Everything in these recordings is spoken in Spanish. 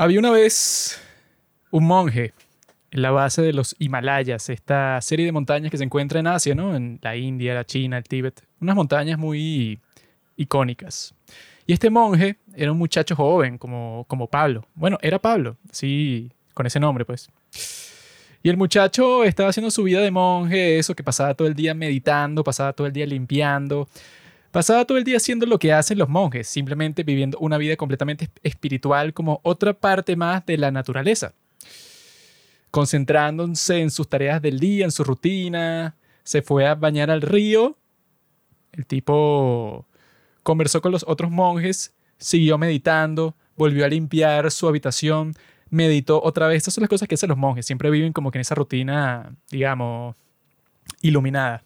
Había una vez un monje en la base de los Himalayas, esta serie de montañas que se encuentra en Asia, ¿no? En la India, la China, el Tíbet. Unas montañas muy icónicas. Y este monje era un muchacho joven, como, como Pablo. Bueno, era Pablo, sí, con ese nombre, pues. Y el muchacho estaba haciendo su vida de monje, eso que pasaba todo el día meditando, pasaba todo el día limpiando, pasaba todo el día haciendo lo que hacen los monjes, simplemente viviendo una vida completamente espiritual como otra parte más de la naturaleza. Concentrándose en sus tareas del día, en su rutina, se fue a bañar al río. El tipo conversó con los otros monjes, siguió meditando, volvió a limpiar su habitación, meditó otra vez. Estas son las cosas que hacen los monjes. Siempre viven como que en esa rutina, digamos, iluminada.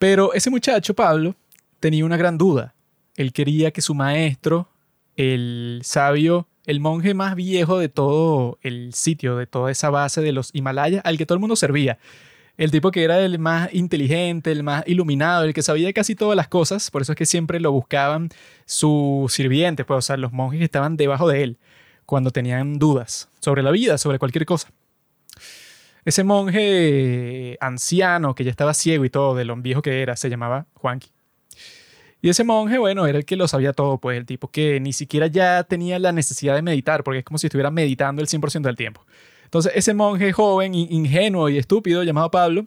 Pero ese muchacho, Pablo, tenía una gran duda. Él quería que su maestro, el sabio, el monje más viejo de todo el sitio, de toda esa base de los Himalayas, al que todo el mundo servía, el tipo que era el más inteligente, el más iluminado, el que sabía casi todas las cosas, por eso es que siempre lo buscaban sus sirvientes, pues, o sea, los monjes que estaban debajo de él cuando tenían dudas sobre la vida, sobre cualquier cosa. Ese monje anciano que ya estaba ciego y todo, de lo viejo que era, se llamaba Juanqui. Y ese monje, bueno, era el que lo sabía todo, pues el tipo que ni siquiera ya tenía la necesidad de meditar, porque es como si estuviera meditando el 100% del tiempo. Entonces, ese monje joven, ingenuo y estúpido llamado Pablo,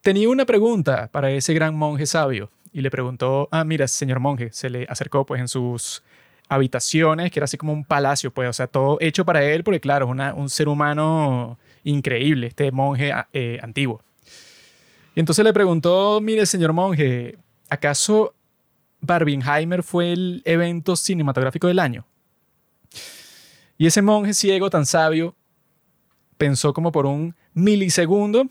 tenía una pregunta para ese gran monje sabio. Y le preguntó, ah, mira, señor monje, se le acercó pues en sus habitaciones, que era así como un palacio, pues, o sea, todo hecho para él, porque claro, es un ser humano increíble, este monje eh, antiguo. Y entonces le preguntó, mire, señor monje, ¿acaso Barbenheimer fue el evento cinematográfico del año? Y ese monje ciego tan sabio pensó como por un milisegundo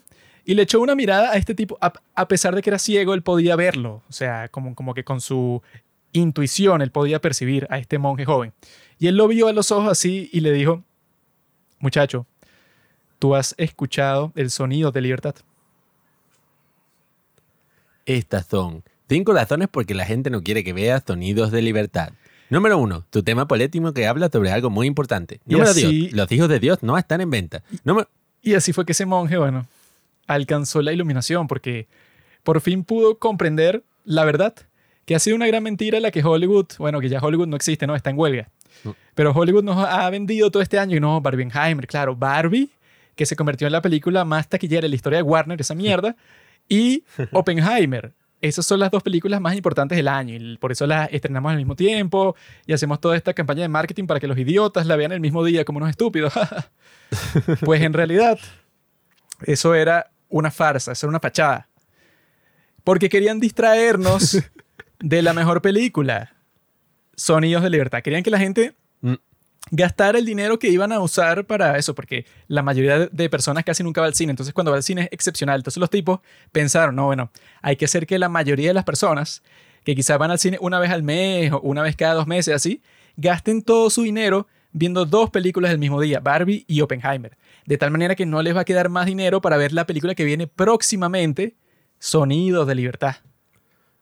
y le echó una mirada a este tipo. A, pesar de que era ciego, él podía verlo. O sea, como, como que con su intuición él podía percibir a este monje joven. Y él lo vio a los ojos así y le dijo, muchacho, tú has escuchado el sonido de libertad. Estas son cinco razones porque la gente no quiere que veas sonidos de libertad. Número uno, tu tema político que habla sobre algo muy importante. Número dos, los hijos de Dios no están en venta. Y así fue que ese monje, bueno, alcanzó la iluminación porque por fin pudo comprender la verdad que ha sido una gran mentira la que Hollywood, bueno, que ya Hollywood no existe, ¿no? Está en huelga. Pero Hollywood nos ha vendido todo este año y no, Barbenheimer, claro, Barbie, que se convirtió en la película más taquillera en la historia de Warner, esa mierda, y Oppenheimer. Esas son las dos películas más importantes del año y por eso las estrenamos al mismo tiempo y hacemos toda esta campaña de marketing para que los idiotas la vean el mismo día como unos estúpidos. pues en realidad, eso era una farsa, eso era una fachada. Porque querían distraernos de la mejor película, Sonidos de Libertad. Querían que la gente gastara el dinero que iban a usar para eso, porque la mayoría de personas casi nunca va al cine. Entonces, cuando va al cine es excepcional. Entonces, los tipos pensaron, no, bueno, hay que hacer que la mayoría de las personas que quizás van al cine una vez al mes o una vez cada dos meses, así, gasten todo su dinero viendo dos películas del mismo día, Barbie y Oppenheimer. De tal manera que no les va a quedar más dinero para ver la película que viene próximamente, Sonidos de Libertad.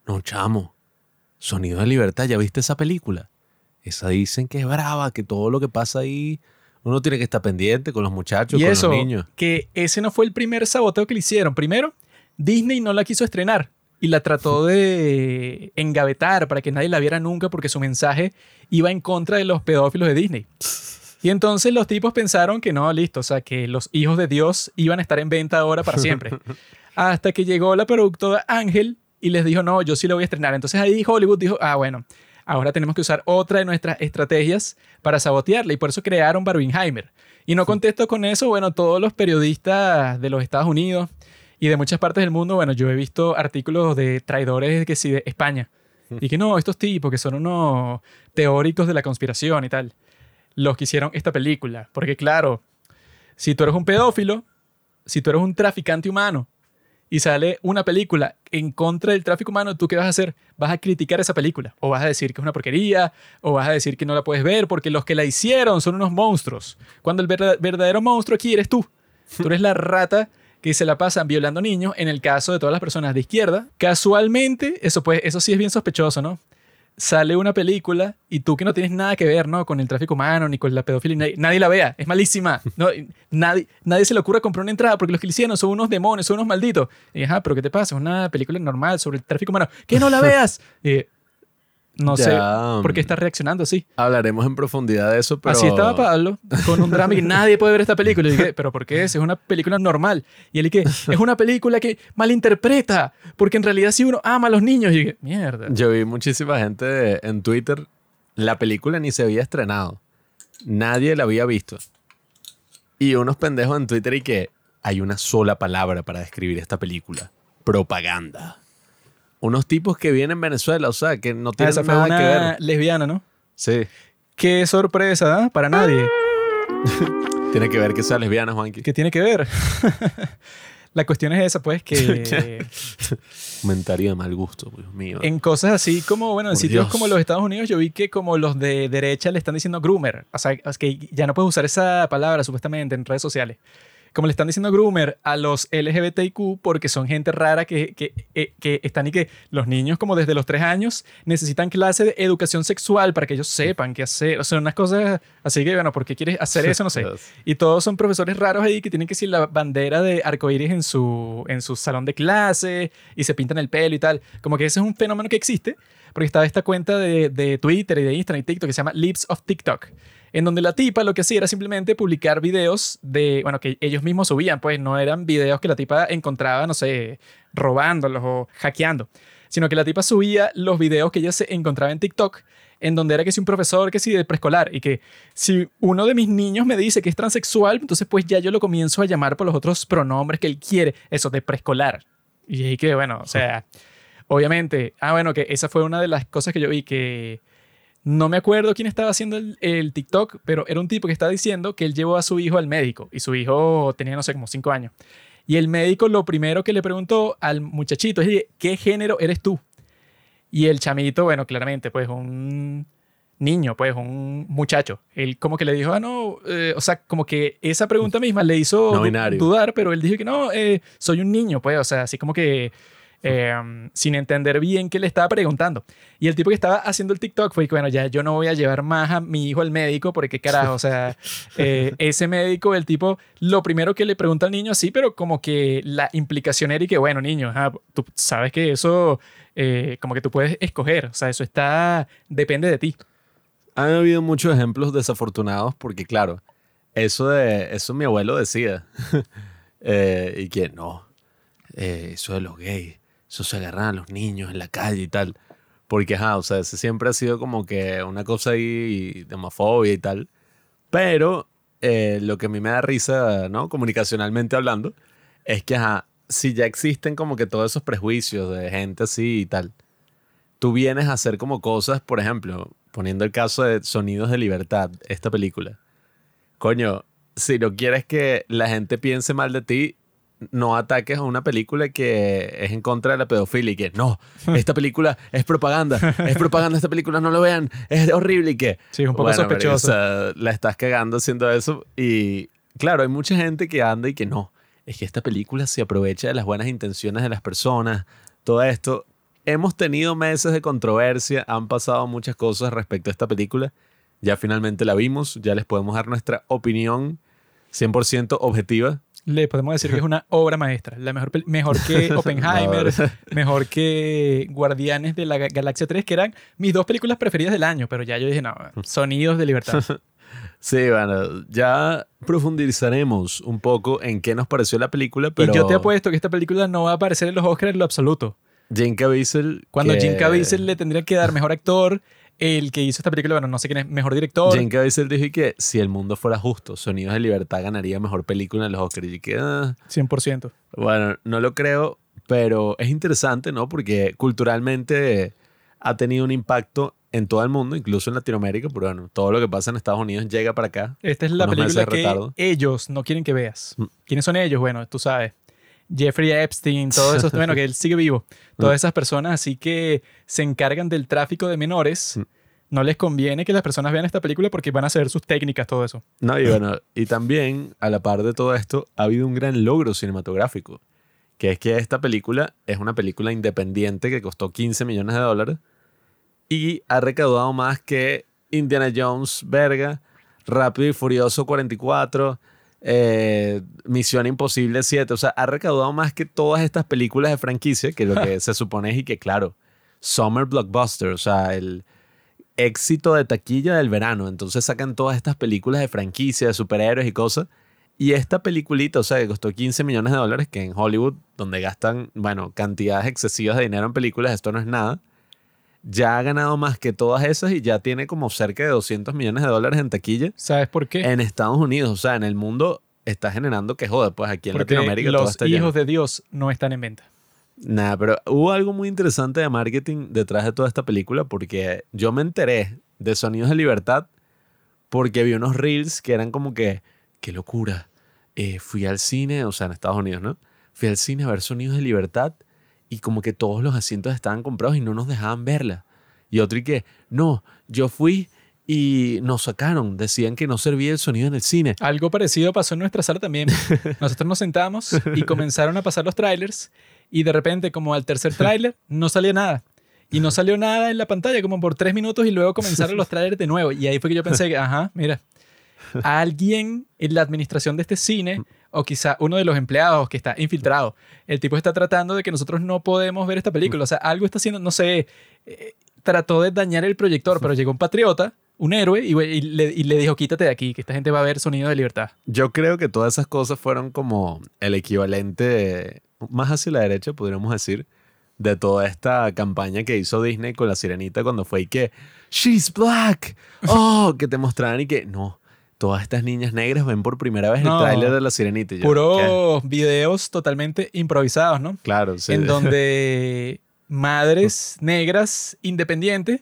No, chamo. Sonido de Libertad, ¿ya viste esa película? Esa dicen que es brava, que todo lo que pasa ahí uno tiene que estar pendiente con los muchachos, con los niños. Que ese no fue el primer saboteo que le hicieron. Primero, Disney no la quiso estrenar y la trató de engavetar para que nadie la viera nunca porque su mensaje iba en contra de los pedófilos de Disney. Y entonces los tipos pensaron que no, listo, o sea, que los hijos de Dios iban a estar en venta ahora para siempre. Hasta que llegó la productora Ángel y les dijo, no, yo sí lo voy a estrenar. Entonces ahí Hollywood dijo, ah, bueno, ahora tenemos que usar otra de nuestras estrategias para sabotearla y por eso crearon Barbenheimer. Y no contesto con eso, bueno, todos los periodistas de los Estados Unidos y de muchas partes del mundo, bueno, yo he visto artículos de traidores que sí de España. Y que no, estos tipos que son unos teóricos de la conspiración y tal, los que hicieron esta película. Porque claro, si tú eres un pedófilo, si tú eres un traficante humano, y sale una película en contra del tráfico humano, ¿tú qué vas a hacer? ¿Vas a criticar esa película? ¿O vas a decir que es una porquería? ¿O vas a decir que no la puedes ver porque los que la hicieron son unos monstruos? Cuando el verdadero monstruo aquí eres tú. Tú eres la rata que se la pasan violando niños, en el caso de todas las personas de izquierda. Casualmente, eso, pues, eso sí es bien sospechoso, ¿no? Sale una película y tú que no tienes nada que ver, ¿no? Con el tráfico humano ni con la pedofilia, nadie, la vea, es malísima. No, nadie, nadie se le ocurre comprar una entrada porque los que le hicieron son unos demonios, son unos malditos. Y ajá, pero ¿qué te pasa? Es una película normal sobre el tráfico humano. ¡Que no la veas! No sé por qué está reaccionando así. Hablaremos en profundidad de eso, pero... Así estaba Pablo, con un drama y nadie puede ver esta película. Y dije, ¿pero por qué es? Es una película normal. Y él que es una película que malinterpreta, porque en realidad si uno ama a los niños. Y dije, mierda. Yo vi muchísima gente en Twitter, la película ni se había estrenado. Nadie la había visto. Y unos pendejos en Twitter y que hay una sola palabra para describir esta película. Propaganda unos tipos que vienen en Venezuela, o sea, que no tienen nada que ver. lesbiana, ¿no? Sí. Qué sorpresa, ¿eh? Para nadie. tiene que ver que sea lesbiana, Juanqui. ¿Qué tiene que ver? La cuestión es esa, pues, que... Comentario de mal gusto, Dios mío. En cosas así como, bueno, en sitios como los Estados Unidos, yo vi que como los de derecha le están diciendo groomer. O sea, es que ya no puedes usar esa palabra, supuestamente, en redes sociales como le están diciendo groomer a los LGBTQ porque son gente rara que, que, eh, que, están y que los niños como desde los tres años necesitan clase de educación sexual para que ellos sepan qué hacer. O sea, unas cosas así que, bueno, ¿por qué quieres hacer eso? No sé. Y todos son profesores raros ahí que tienen que decir la bandera de arcoíris en su, en su salón de clase y se pintan el pelo y tal. Como que ese es un fenómeno que existe porque estaba esta cuenta de, de Twitter y de Instagram y TikTok que se llama Lips of TikTok en donde la tipa lo que hacía era simplemente publicar videos de, bueno, que ellos mismos subían, pues no eran videos que la tipa encontraba, no sé, robándolos o hackeando, sino que la tipa subía los videos que ella se encontraba en TikTok, en donde era que si un profesor, que si de preescolar, y que si uno de mis niños me dice que es transexual, entonces pues ya yo lo comienzo a llamar por los otros pronombres que él quiere, eso de preescolar. Y que, bueno, o sea, obviamente, ah, bueno, que esa fue una de las cosas que yo vi que no me acuerdo quién estaba haciendo el, TikTok, pero era un tipo que estaba diciendo que él llevó a su hijo al médico y su hijo tenía, no sé, como cinco años. Y el médico lo primero que le preguntó al muchachito es, ¿qué género eres tú? Y el chamito, bueno, claramente, pues un niño, pues un muchacho. Él como que le dijo, ah, no, eh", o sea, como que esa pregunta misma le hizo dudar, pero él dijo que no, eh, soy un niño, pues, o sea, así como que Em, sin entender bien qué le estaba preguntando. Y el tipo que estaba haciendo el TikTok fue que, bueno, ya yo no voy a llevar más a mi hijo al médico porque carajo, o sea, eh, ese médico, el tipo, lo primero que le pregunta al niño, sí, pero como que la implicación era y que, bueno, niño, tú sabes que eso, eh, como que tú puedes escoger, o sea, eso está, depende de ti. Han habido muchos ejemplos desafortunados porque, claro, eso de, eso mi abuelo decía, eh, y que no, eso de los gays eso se agarran a los niños en la calle y tal. Porque, ajá, o sea, ese siempre ha sido como que una cosa ahí de homofobia y tal. Pero eh, lo que a mí me da risa, ¿no? Comunicacionalmente hablando, es que, ajá, si ya existen como que todos esos prejuicios de gente así y tal, tú vienes a hacer como cosas, por ejemplo, poniendo el caso de Sonidos de Libertad, esta película. Coño, si no quieres que la gente piense mal de ti, no ataques a una película que es en contra de la pedofilia y que no, esta película es propaganda, es propaganda, esta película no lo vean, es horrible y que... Sí, un poco sospechoso. la estás cagando haciendo eso y claro, hay mucha gente que anda y que no, es que esta película se aprovecha de las buenas intenciones de las personas, todo esto. Hemos tenido meses de controversia, han pasado muchas cosas respecto a esta película, ya finalmente la vimos, ya les podemos dar nuestra opinión 100% objetiva le podemos decir que es una obra maestra. La mejor, mejor que Oppenheimer, mejor que Guardianes de la Galaxia 3, que eran mis dos películas preferidas del año, pero ya yo dije, no, Sonidos de Libertad. Sí, bueno, ya profundizaremos un poco en qué nos pareció la película, pero... Y yo te apuesto que esta película no va a aparecer en los Oscars en lo absoluto. Jim Caviezel... Cuando Jim Caviezel le tendría que dar mejor actor, el que hizo esta película, bueno, no sé quién es mejor director. Jane Caviezel dijo que si el mundo fuera justo, Sonidos de Libertad ganaría mejor película en los Oscars. Y que, 100%. Ah". Bueno, no lo creo, pero es interesante, ¿no? Porque culturalmente ha tenido un impacto en todo el mundo, incluso en Latinoamérica, pero bueno, todo lo que pasa en Estados Unidos llega para acá. Esta es la película que ellos no quieren que veas. Mm. ¿Quiénes son ellos? Bueno, tú sabes. Jeffrey Epstein, todo eso, bueno, que él sigue vivo. Todas mm. esas personas así que se encargan del tráfico de menores. Mm. No les conviene que las personas vean esta película porque van a saber sus técnicas, todo eso. No, y bueno, y también, a la par de todo esto, ha habido un gran logro cinematográfico, que es que esta película es una película independiente que costó 15 millones de dólares y ha recaudado más que Indiana Jones, verga, Rápido y Furioso 44, eh, Misión Imposible 7. O sea, ha recaudado más que todas estas películas de franquicia, que lo que se supone es y que, claro, Summer Blockbuster, o sea, el éxito de taquilla del verano. Entonces sacan todas estas películas de franquicia, de superhéroes y cosas. Y esta peliculita, o sea, que costó 15 millones de dólares, que en Hollywood, donde gastan, bueno, cantidades excesivas de dinero en películas, esto no es nada, ya ha ganado más que todas esas y ya tiene como cerca de 200 millones de dólares en taquilla. ¿Sabes por qué? En Estados Unidos, o sea, en el mundo está generando que joder, pues aquí en Porque Latinoamérica todo los está hijos lleno. de Dios no están en venta. Nada, pero hubo algo muy interesante de marketing detrás de toda esta película porque yo me enteré de Sonidos de Libertad porque vi unos reels que eran como que, qué locura. Eh, fui al cine, o sea, en Estados Unidos, ¿no? Fui al cine a ver Sonidos de Libertad y como que todos los asientos estaban comprados y no nos dejaban verla. Y otro y que, no, yo fui y nos sacaron, decían que no servía el sonido en el cine. Algo parecido pasó en nuestra sala también. Nosotros nos sentamos y comenzaron a pasar los trailers y de repente como al tercer tráiler no salía nada. Y no salió nada en la pantalla como por tres minutos y luego comenzaron los trailers de nuevo. Y ahí fue que yo pensé que, ajá, mira, alguien en la administración de este cine o quizá uno de los empleados que está infiltrado, el tipo está tratando de que nosotros no podemos ver esta película. O sea, algo está haciendo, no sé, eh, trató de dañar el proyector, pero llegó un patriota, un héroe, y, y le, y le dijo, quítate de aquí, que esta gente va a ver sonido de libertad. Yo creo que todas esas cosas fueron como el equivalente, más hacia la derecha, podríamos decir, de toda esta campaña que hizo Disney con la sirenita cuando fue y que, She's black. Oh, que te mostraran y que, no, todas estas niñas negras ven por primera vez No. el tráiler de la sirenita. Puros videos totalmente improvisados, ¿no? Claro, sí. En donde madres negras independientes,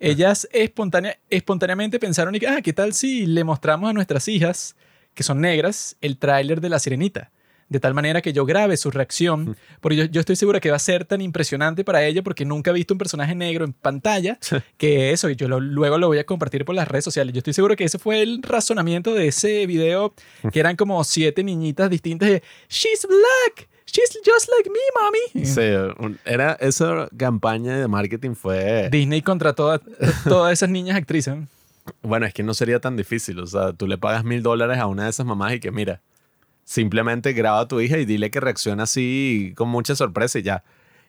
ellas espontánea- espontáneamente pensaron, y que, ah, ¿qué tal si le mostramos a nuestras hijas, que son negras, el tráiler de La Sirenita? De tal manera que yo grabe su reacción, porque yo, yo estoy segura que va a ser tan impresionante para ella porque nunca he visto un personaje negro en pantalla que eso, y yo lo- luego lo voy a compartir por las redes sociales. Yo estoy seguro que ese fue el razonamiento de ese video, que eran como siete niñitas distintas de, She's black, she's just like me, mommy. Sí, era, esa campaña de marketing fue... Disney contrató a todas esas niñas actrices. Bueno, es que no sería tan difícil. O sea, tú le pagas mil dólares a una de esas mamás y que, mira, simplemente graba a tu hija y dile que reacciona así con mucha sorpresa y ya.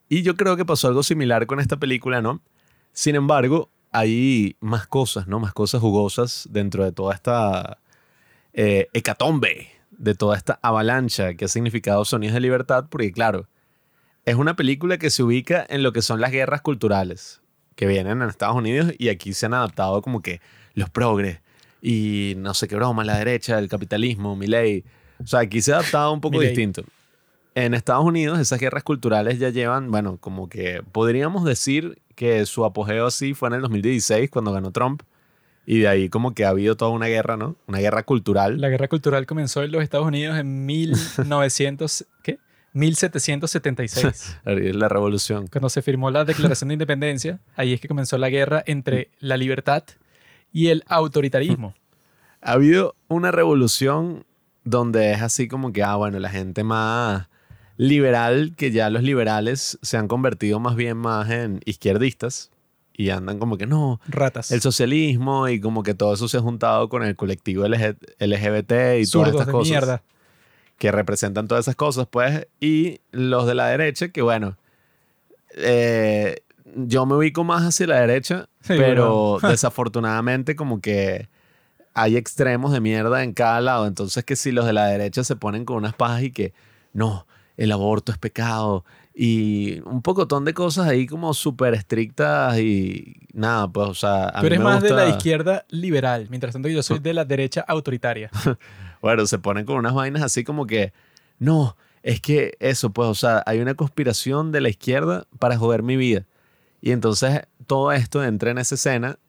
Y yo creo que pasó algo similar con esta película, ¿no? Sin embargo, hay más cosas, ¿no? Más cosas jugosas dentro de toda esta eh, hecatombe, de toda esta avalancha que ha significado Sonidos de Libertad, porque claro, es una película que se ubica en lo que son las guerras culturales que vienen en Estados Unidos y aquí se han adaptado como que los progres y no sé qué broma, la derecha, el capitalismo, mi ley. O sea, aquí se ha adaptado un poco distinto. En Estados Unidos esas guerras culturales ya llevan, bueno, como que podríamos decir que su apogeo así fue en el 2016 cuando ganó Trump y de ahí como que ha habido toda una guerra, ¿no? Una guerra cultural. La guerra cultural comenzó en los Estados Unidos en 1900, ¿qué? 1776. Es la revolución. Cuando se firmó la Declaración de Independencia, ahí es que comenzó la guerra entre la libertad y el autoritarismo. Ha habido una revolución donde es así como que, ah, bueno, la gente más liberal, que ya los liberales se han convertido más bien más en izquierdistas y andan como que no, Ratas. el socialismo y como que todo eso se ha juntado con el colectivo LG LGBT y todas Zurdos estas de cosas mierda. que representan todas esas cosas, pues, y los de la derecha, que bueno, eh, yo me ubico más hacia la derecha, Sí, pero desafortunadamente como que hay extremos de mierda en cada lado, entonces que si los de la derecha se ponen con unas pajas y que no, el aborto es pecado y un pocotón de cosas ahí como súper estrictas y nada, pues, o sea, a Tú mí eres me más de la izquierda liberal, mientras tanto yo soy de la derecha autoritaria. Bueno, se ponen con unas vainas así como que, no, es que eso, pues, o sea, hay una conspiración de la izquierda para joder mi vida. Y entonces todo esto entra en esa escena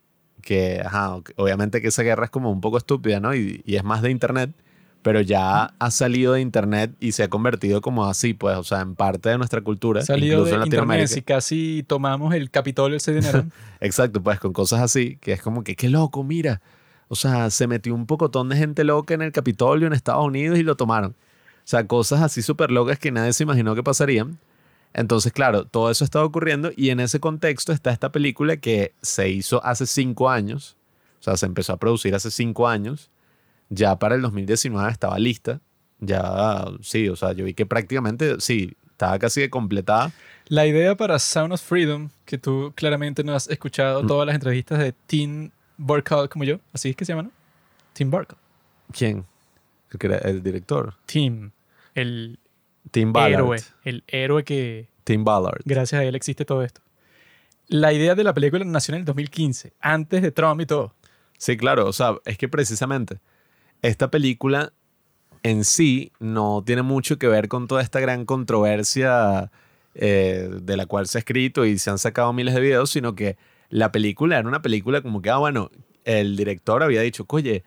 que, ajá, obviamente que esa guerra es como un poco estúpida, ¿no? Y, y es más de internet, pero ya ha salido de internet y se ha convertido como así, pues, o sea, en parte de nuestra cultura, Salido incluso de en Latinoamérica. internet y casi tomamos el Capitolio el 6 de enero. Exacto, pues con cosas así, que es como que, qué loco, mira. O sea, se metió un pocotón de gente loca en el Capitolio en Estados Unidos y lo tomaron. O sea, cosas así súper locas que nadie se imaginó que pasarían. Entonces, claro, todo eso estaba ocurriendo y en ese contexto está esta película que se hizo hace cinco años, o sea, se empezó a producir hace cinco años, ya para el 2019 estaba lista, ya, sí, o sea, yo vi que prácticamente, sí, estaba casi de completada. La idea para Sound of Freedom, que tú claramente no has escuchado Mm. todas las entrevistas de Tim Burkle como yo, así es que se llama, ¿no? Tim Burkle. ¿Quién? El, que era el director. Tim, el Tim Ballard. héroe, el héroe que Tim Ballard. gracias a él existe todo esto. La idea de la película nació en el 2015, antes de Trump y todo. Sí, claro, o sea, es que precisamente esta película en sí no tiene mucho que ver con toda esta gran controversia eh, de la cual se ha escrito y se han sacado miles de videos, sino que la película era una película como que, ah, bueno, el director había dicho, oye,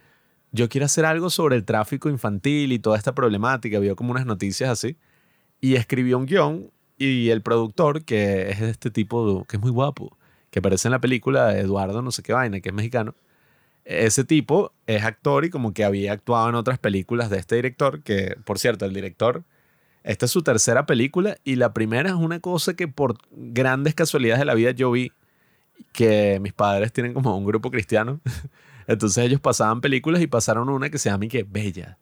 yo quiero hacer algo sobre el tráfico infantil y toda esta problemática, vio como unas noticias así, y escribió un guion y el productor, que es este tipo que es muy guapo, que aparece en la película, Eduardo no sé qué vaina, que es mexicano, ese tipo es actor y como que había actuado en otras películas de este director, que por cierto, el director, esta es su tercera película y la primera es una cosa que por grandes casualidades de la vida yo vi que mis padres tienen como un grupo cristiano, entonces ellos pasaban películas y pasaron una que se llama y que Bella,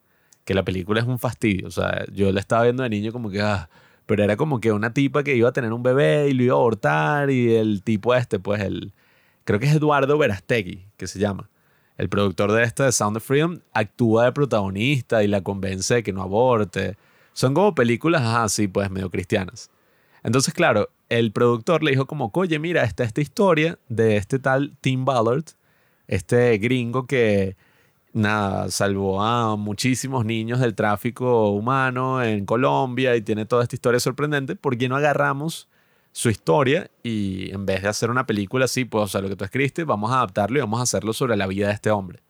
que la película es un fastidio, o sea, yo la estaba viendo de niño como que, ah, pero era como que una tipa que iba a tener un bebé y lo iba a abortar y el tipo este, pues el, creo que es Eduardo Verastegui, que se llama el productor de esta de Sound of Freedom actúa de protagonista y la convence de que no aborte. Son como películas así, pues medio cristianas. Entonces, claro, el productor le dijo como, oye, mira, está esta historia de este tal Tim Ballard, este gringo que, nada, salvó a muchísimos niños del tráfico humano en Colombia y tiene toda esta historia sorprendente. ¿Por qué no agarramos su historia y en vez de hacer una película así, pues, o sea, lo que tú escribiste, vamos a adaptarlo y vamos a hacerlo sobre la vida de este hombre.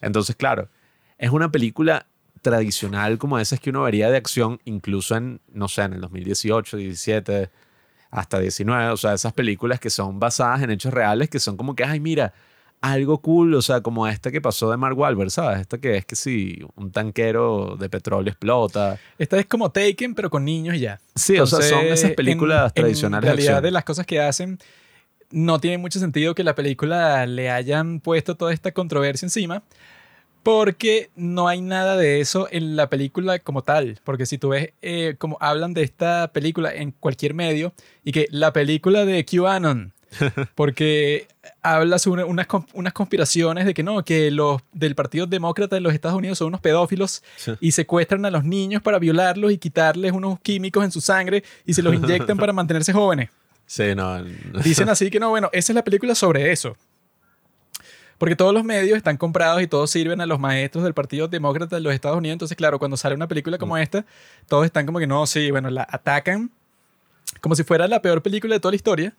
Entonces, claro, es una película tradicional como esas que uno vería de acción, incluso en, no sé, en el 2018, 17, hasta 19, o sea, esas películas que son basadas en hechos reales, que son como que, ay, mira, algo cool, o sea, como esta que pasó de Mark Wahlberg, ¿sabes? Esta que es que si un tanquero de petróleo explota. Esta es como Taken, pero con niños y ya. Sí, o sea, son Entonces, esas películas en- tradicionales En de realidad, acción. de las cosas que hacen, no tiene mucho sentido que la película le hayan puesto toda esta controversia encima, porque no hay nada de eso en la película como tal. Porque si tú ves eh, como hablan de esta película en cualquier medio, y que la película de QAnon. Porque habla sobre unas, unas conspiraciones de que no, que los del Partido Demócrata de los Estados Unidos son unos pedófilos Sí. y secuestran a los niños para violarlos y quitarles unos químicos en su sangre y se los inyectan para mantenerse jóvenes. Sí, no. no. Dicen así que no, bueno, esa es la película sobre eso. Porque todos los medios están comprados y todos sirven a los maestros del Partido Demócrata de los Estados Unidos. Entonces, claro, cuando sale una película como esta, todos están como que no, sí, bueno, la atacan como si fuera la peor película de toda la historia.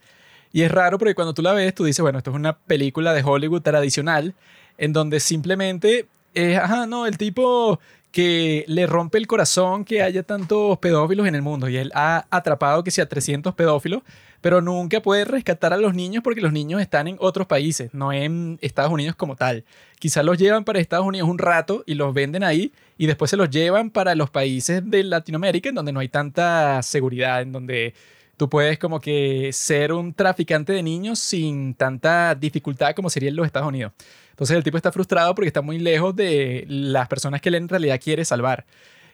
Y es raro porque cuando tú la ves, tú dices, bueno, esto es una película de Hollywood tradicional, en donde simplemente es, ajá, no, el tipo que le rompe el corazón que haya tantos pedófilos en el mundo. Y él ha atrapado que sea 300 pedófilos, pero nunca puede rescatar a los niños porque los niños están en otros países, no en Estados Unidos como tal. Quizás los llevan para Estados Unidos un rato y los venden ahí y después se los llevan para los países de Latinoamérica en donde no hay tanta seguridad, en donde tú puedes como que ser un traficante de niños sin tanta dificultad como sería en los Estados Unidos. Entonces el tipo está frustrado porque está muy lejos de las personas que él en realidad quiere salvar.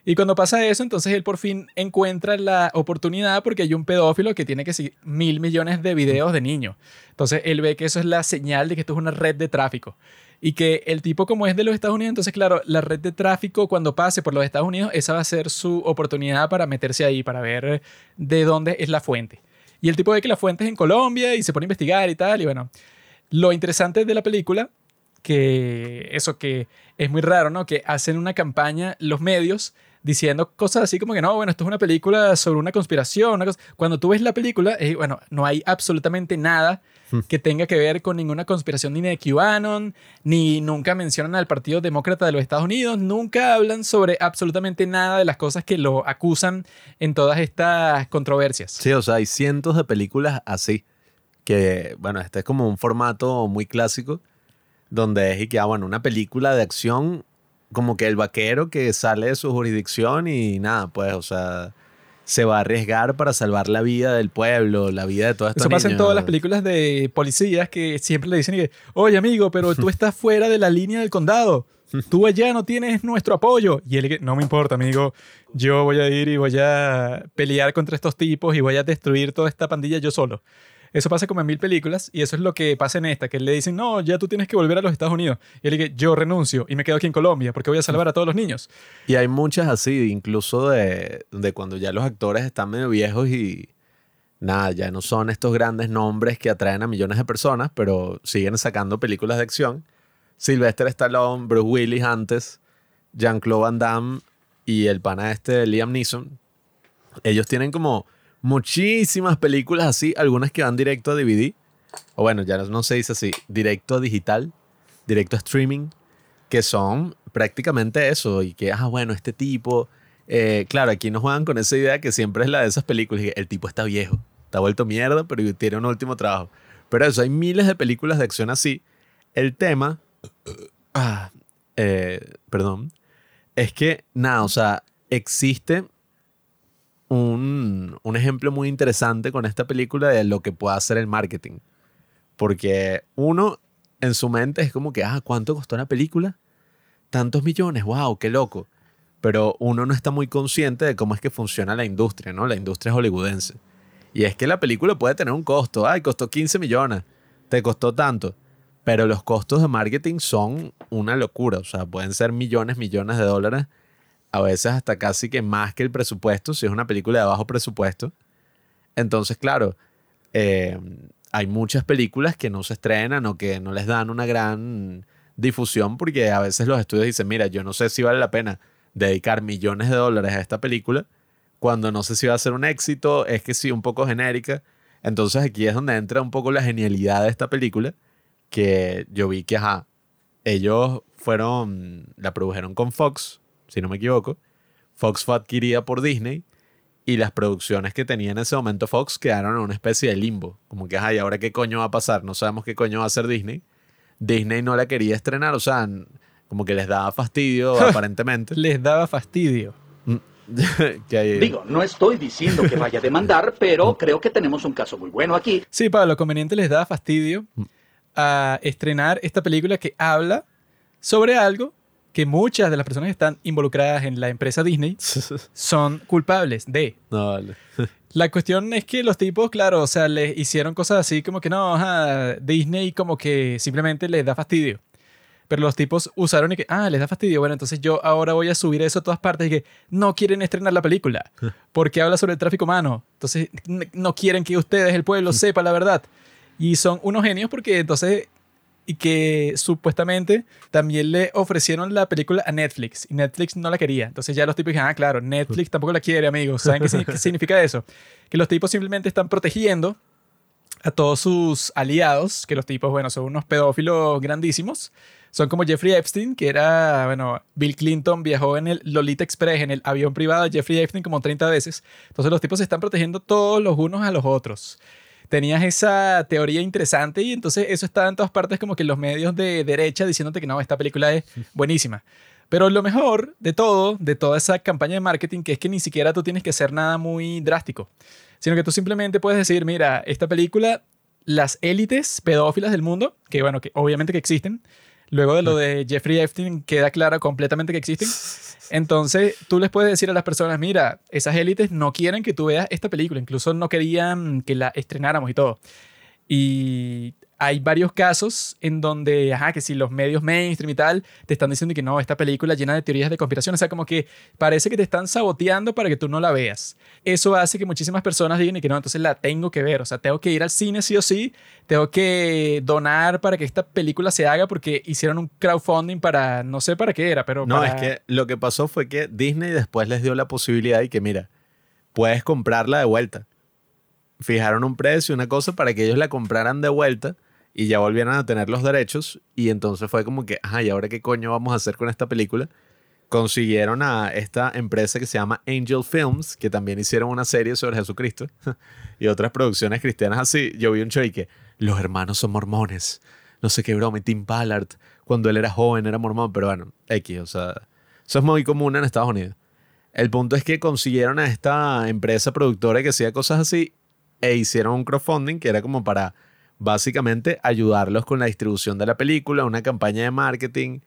Y cuando pasa eso, entonces él por fin encuentra la oportunidad porque hay un pedófilo que tiene que seguir mil millones de videos de niños. Entonces él ve que eso es la señal de que esto es una red de tráfico. Y que el tipo como es de los Estados Unidos, entonces claro, la red de tráfico cuando pase por los Estados Unidos, esa va a ser su oportunidad para meterse ahí, para ver de dónde es la fuente. Y el tipo ve que la fuente es en Colombia y se pone a investigar y tal. Y bueno, lo interesante de la película, que eso que es muy raro, ¿no? Que hacen una campaña los medios diciendo cosas así como que no, bueno, esto es una película sobre una conspiración. Una cosa. Cuando tú ves la película, eh, bueno, no hay absolutamente nada que tenga que ver con ninguna conspiración ni de QAnon, ni nunca mencionan al Partido Demócrata de los Estados Unidos, nunca hablan sobre absolutamente nada de las cosas que lo acusan en todas estas controversias. Sí, o sea, hay cientos de películas así. Que, bueno, este es como un formato muy clásico. Donde es y que, ah, bueno, una película de acción, como que el vaquero que sale de su jurisdicción y nada, pues, o sea, se va a arriesgar para salvar la vida del pueblo, la vida de todas estas Eso pasa en todas las películas de policías que siempre le dicen, que, oye amigo, pero tú estás fuera de la línea del condado. Tú allá no tienes nuestro apoyo. Y él, no me importa, amigo. Yo voy a ir y voy a pelear contra estos tipos y voy a destruir toda esta pandilla yo solo. Eso pasa como en mil películas y eso es lo que pasa en esta, que le dicen, no, ya tú tienes que volver a los Estados Unidos. Y él dice, yo renuncio y me quedo aquí en Colombia porque voy a salvar a todos los niños. Y hay muchas así, incluso de, de cuando ya los actores están medio viejos y nada, ya no son estos grandes nombres que atraen a millones de personas, pero siguen sacando películas de acción. Sylvester Stallone, Bruce Willis antes, Jean-Claude Van Damme y el pana este Liam Neeson. Ellos tienen como muchísimas películas así, algunas que van directo a DVD, o bueno, ya no se dice así, directo a digital, directo a streaming, que son prácticamente eso, y que, ah, bueno, este tipo, eh, claro, aquí nos juegan con esa idea que siempre es la de esas películas, y el tipo está viejo, está vuelto mierda, pero tiene un último trabajo. Pero eso, hay miles de películas de acción así. El tema, ah, eh, perdón, es que, nada, o sea, existe un, un, ejemplo muy interesante con esta película de lo que puede hacer el marketing. Porque uno en su mente es como que, ah, ¿cuánto costó la película? Tantos millones, wow, qué loco. Pero uno no está muy consciente de cómo es que funciona la industria, ¿no? La industria hollywoodense. Y es que la película puede tener un costo. Ay, costó 15 millones. Te costó tanto. Pero los costos de marketing son una locura. O sea, pueden ser millones, millones de dólares a veces hasta casi que más que el presupuesto, si es una película de bajo presupuesto. Entonces, claro, eh, hay muchas películas que no se estrenan o que no les dan una gran difusión porque a veces los estudios dicen, mira, yo no sé si vale la pena dedicar millones de dólares a esta película cuando no sé si va a ser un éxito, es que sí, un poco genérica. Entonces aquí es donde entra un poco la genialidad de esta película, que yo vi que, ajá, ellos fueron, la produjeron con Fox, si no me equivoco. Fox fue adquirida por Disney y las producciones que tenía en ese momento Fox quedaron en una especie de limbo. Como que, ay, ¿ahora qué coño va a pasar? No sabemos qué coño va a hacer Disney. Disney no la quería estrenar, o sea, como que les daba fastidio aparentemente. Les daba fastidio. Mm. Digo, no estoy diciendo que vaya a demandar, pero creo que tenemos un caso muy bueno aquí. Sí, para lo conveniente les daba fastidio mm. a estrenar esta película que habla sobre algo que muchas de las personas que están involucradas en la empresa Disney son culpables de. No, vale. La cuestión es que los tipos, claro, o sea, les hicieron cosas así como que no, Disney como que simplemente les da fastidio. Pero los tipos usaron y que, ah, les da fastidio. Bueno, entonces yo ahora voy a subir eso a todas partes y que no quieren estrenar la película porque habla sobre el tráfico humano. Entonces no quieren que ustedes, el pueblo, sepa la verdad. Y son unos genios porque entonces y que supuestamente también le ofrecieron la película a Netflix y Netflix no la quería. Entonces ya los tipos dijeron, ah, claro, Netflix tampoco la quiere, amigos. ¿Saben qué, qué significa eso? Que los tipos simplemente están protegiendo a todos sus aliados, que los tipos, bueno, son unos pedófilos grandísimos. Son como Jeffrey Epstein, que era, bueno, Bill Clinton viajó en el Lolita Express, en el avión privado de Jeffrey Epstein como 30 veces. Entonces los tipos se están protegiendo todos los unos a los otros tenías esa teoría interesante y entonces eso estaba en todas partes como que los medios de derecha diciéndote que no, esta película es buenísima. Pero lo mejor de todo, de toda esa campaña de marketing, que es que ni siquiera tú tienes que hacer nada muy drástico, sino que tú simplemente puedes decir, mira, esta película, las élites pedófilas del mundo, que bueno, que obviamente que existen, luego de lo de Jeffrey Epstein queda claro completamente que existen, entonces, tú les puedes decir a las personas, mira, esas élites no quieren que tú veas esta película, incluso no querían que la estrenáramos y todo. Y hay varios casos en donde, ajá, que si los medios mainstream y tal te están diciendo que no, esta película llena de teorías de conspiración, o sea, como que parece que te están saboteando para que tú no la veas. Eso hace que muchísimas personas digan que no, entonces la tengo que ver, o sea, tengo que ir al cine sí o sí, tengo que donar para que esta película se haga porque hicieron un crowdfunding para, no sé para qué era, pero... No, es que lo que pasó fue que Disney después les dio la posibilidad y que, mira, puedes comprarla de vuelta. Fijaron un precio, una cosa para que ellos la compraran de vuelta y ya volvieron a tener los derechos y entonces fue como que, ajá, ¿y ahora qué coño vamos a hacer con esta película? Consiguieron a esta empresa que se llama Angel Films, que también hicieron una serie sobre Jesucristo y otras producciones cristianas así. Yo vi un show y que los hermanos son mormones, no sé qué broma, y Tim Ballard, cuando él era joven era mormón, pero bueno, X, o sea, eso es muy común en Estados Unidos. El punto es que consiguieron a esta empresa productora que hacía cosas así e hicieron un crowdfunding que era como para básicamente ayudarlos con la distribución de la película, una campaña de marketing.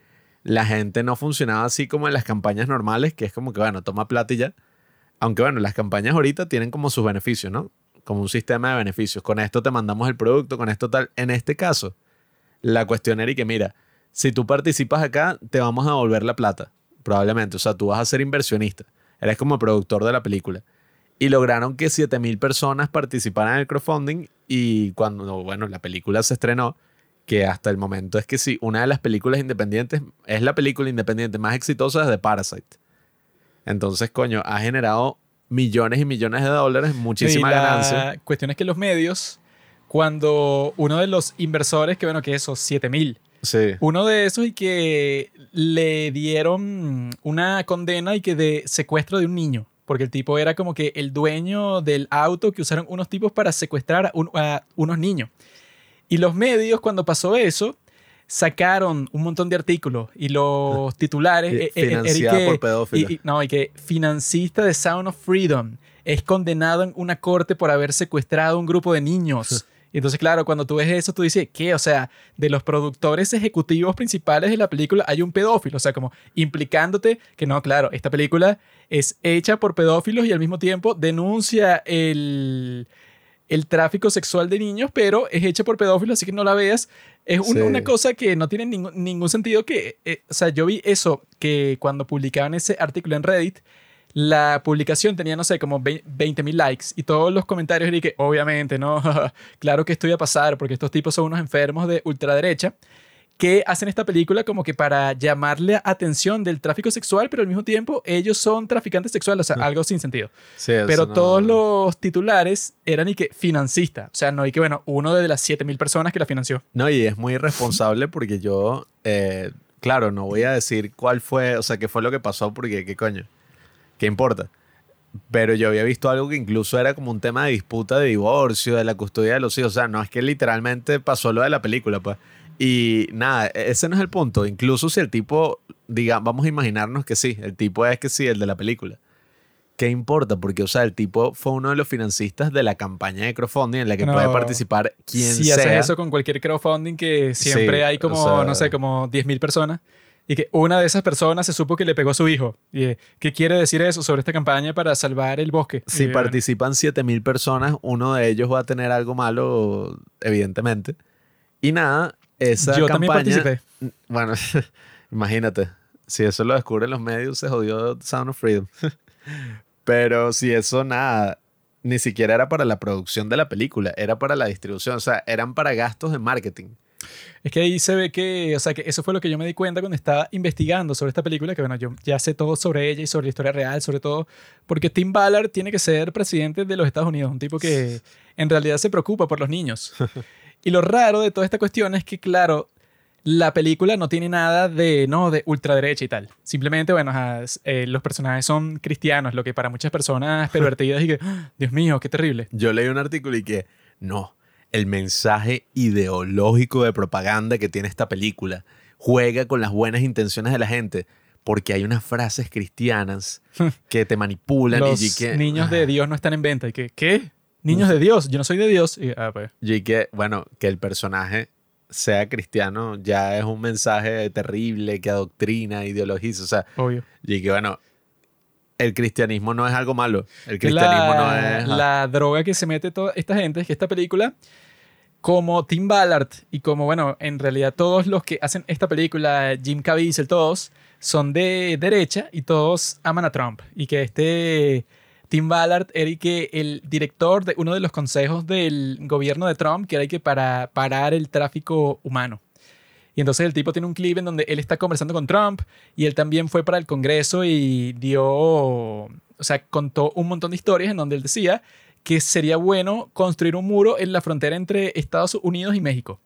La gente no funcionaba así como en las campañas normales, que es como que, bueno, toma plata y ya. Aunque bueno, las campañas ahorita tienen como sus beneficios, ¿no? Como un sistema de beneficios. Con esto te mandamos el producto, con esto tal. En este caso, la cuestión era que, mira, si tú participas acá, te vamos a devolver la plata, probablemente. O sea, tú vas a ser inversionista. Eres como productor de la película. Y lograron que 7000 personas participaran en el crowdfunding y cuando, bueno, la película se estrenó, que hasta el momento es que sí, una de las películas independientes es la película independiente más exitosa de Parasite. Entonces, coño, ha generado millones y millones de dólares, muchísima y la ganancia. cuestión es que los medios, cuando uno de los inversores, que bueno, que esos 7000, Sí. uno de esos y que le dieron una condena y que de secuestro de un niño. Porque el tipo era como que el dueño del auto que usaron unos tipos para secuestrar a, un- a unos niños. Y los medios, cuando pasó eso, sacaron un montón de artículos y los titulares. Y eh, eh, financiada que- por pedófilos. no, y que financista de Sound of Freedom es condenado en una corte por haber secuestrado a un grupo de niños. Y entonces, claro, cuando tú ves eso, tú dices, ¿qué? O sea, de los productores ejecutivos principales de la película hay un pedófilo. O sea, como implicándote que no, claro, esta película es hecha por pedófilos y al mismo tiempo denuncia el, el tráfico sexual de niños, pero es hecha por pedófilos, así que no la veas. Es un- Sí. una cosa que no tiene ningún, ningún sentido que, eh, o sea, yo vi eso, que cuando publicaban ese artículo en Reddit, la publicación tenía, no sé, como 20 mil likes y todos los comentarios eran que, obviamente, no, claro que esto iba a pasar porque estos tipos son unos enfermos de ultraderecha que hacen esta película como que para llamarle atención del tráfico sexual, pero al mismo tiempo ellos son traficantes sexuales, o sea, algo sin sentido. Sí, Pero no- todos los titulares eran y que financista, o sea, no y que, bueno, uno de las 7000 personas que la financió. No, y es muy irresponsable porque yo, eh, claro, no voy a decir cuál fue, o sea, qué fue lo que pasó porque, ¿qué coño? ¿Qué importa? Pero yo había visto algo que incluso era como un tema de disputa de divorcio, de la custodia de los hijos. O sea, no es que literalmente pasó lo de la película, pues. Y nada, e- ese no es el punto. Incluso si el tipo, diga, vamos a imaginarnos que sí, el tipo es que sí, el de la película. ¿Qué importa? Porque, o sea, el tipo fue uno de los financistas de la campaña de crowdfunding en la que No. puede participar quien si sea. haces eso con cualquier crowdfunding que siempre Sí, hay o como, sea- no sé, como 10.000 personas y que una de esas personas se supo que le pegó a su hijo. Y, eh, ¿Qué quiere decir eso sobre esta campaña para salvar el bosque? Si Y, participan 7000 personas, uno de ellos va a tener algo malo, evidentemente. Y nada, esa Yo también campaña. participé. Bueno, imagínate. Si eso lo descubren los medios, se jodió Sound of Freedom. Pero si eso nada, ni siquiera era para la producción de la película, era para la distribución. O sea, eran para gastos de marketing. Es que ahí se ve que, o sea, que eso fue lo que yo me di cuenta cuando estaba investigando sobre esta película, que bueno, yo ya sé todo sobre ella y sobre la historia real, sobre todo, porque Tim Ballard tiene que ser presidente de los Estados Unidos, un tipo que en realidad se preocupa por los niños. Y lo raro de toda esta cuestión es que, claro, la película no tiene nada de, no, de ultraderecha y tal. Simplemente, bueno, ajá, eh, los personajes son cristianos, lo que para muchas personas pervertidas y que, ¡ah! Dios mío, qué terrible. Yo leí un artículo y que no, el mensaje ideológico de propaganda que tiene esta película juega con las buenas intenciones de la gente porque hay unas frases cristianas que te manipulan Los y que niños de Dios no están en venta. Y que, ¿qué? Niños de Dios, yo no soy de Dios. Y, ah, pues. y que bueno, que el personaje sea cristiano ya es un mensaje terrible que adoctrina, ideologiza, o sea, Obvio. y que bueno, el cristianismo no es algo malo, el cristianismo no es la droga que se mete toda esta gente es que esta película, como Tim Ballard y como, bueno, en realidad todos los que hacen esta película, Jim Caviezel, todos, son de derecha y todos aman a Trump. Y que este Tim Ballard era que el director de uno de los consejos del gobierno de Trump, que era que para parar el tráfico humano. Y entonces el tipo tiene un clip en donde él está conversando con Trump y él también fue para el Congreso y dio, o sea, contó un montón de historias en donde él decía que sería bueno construir un muro en la frontera entre Estados Unidos y México.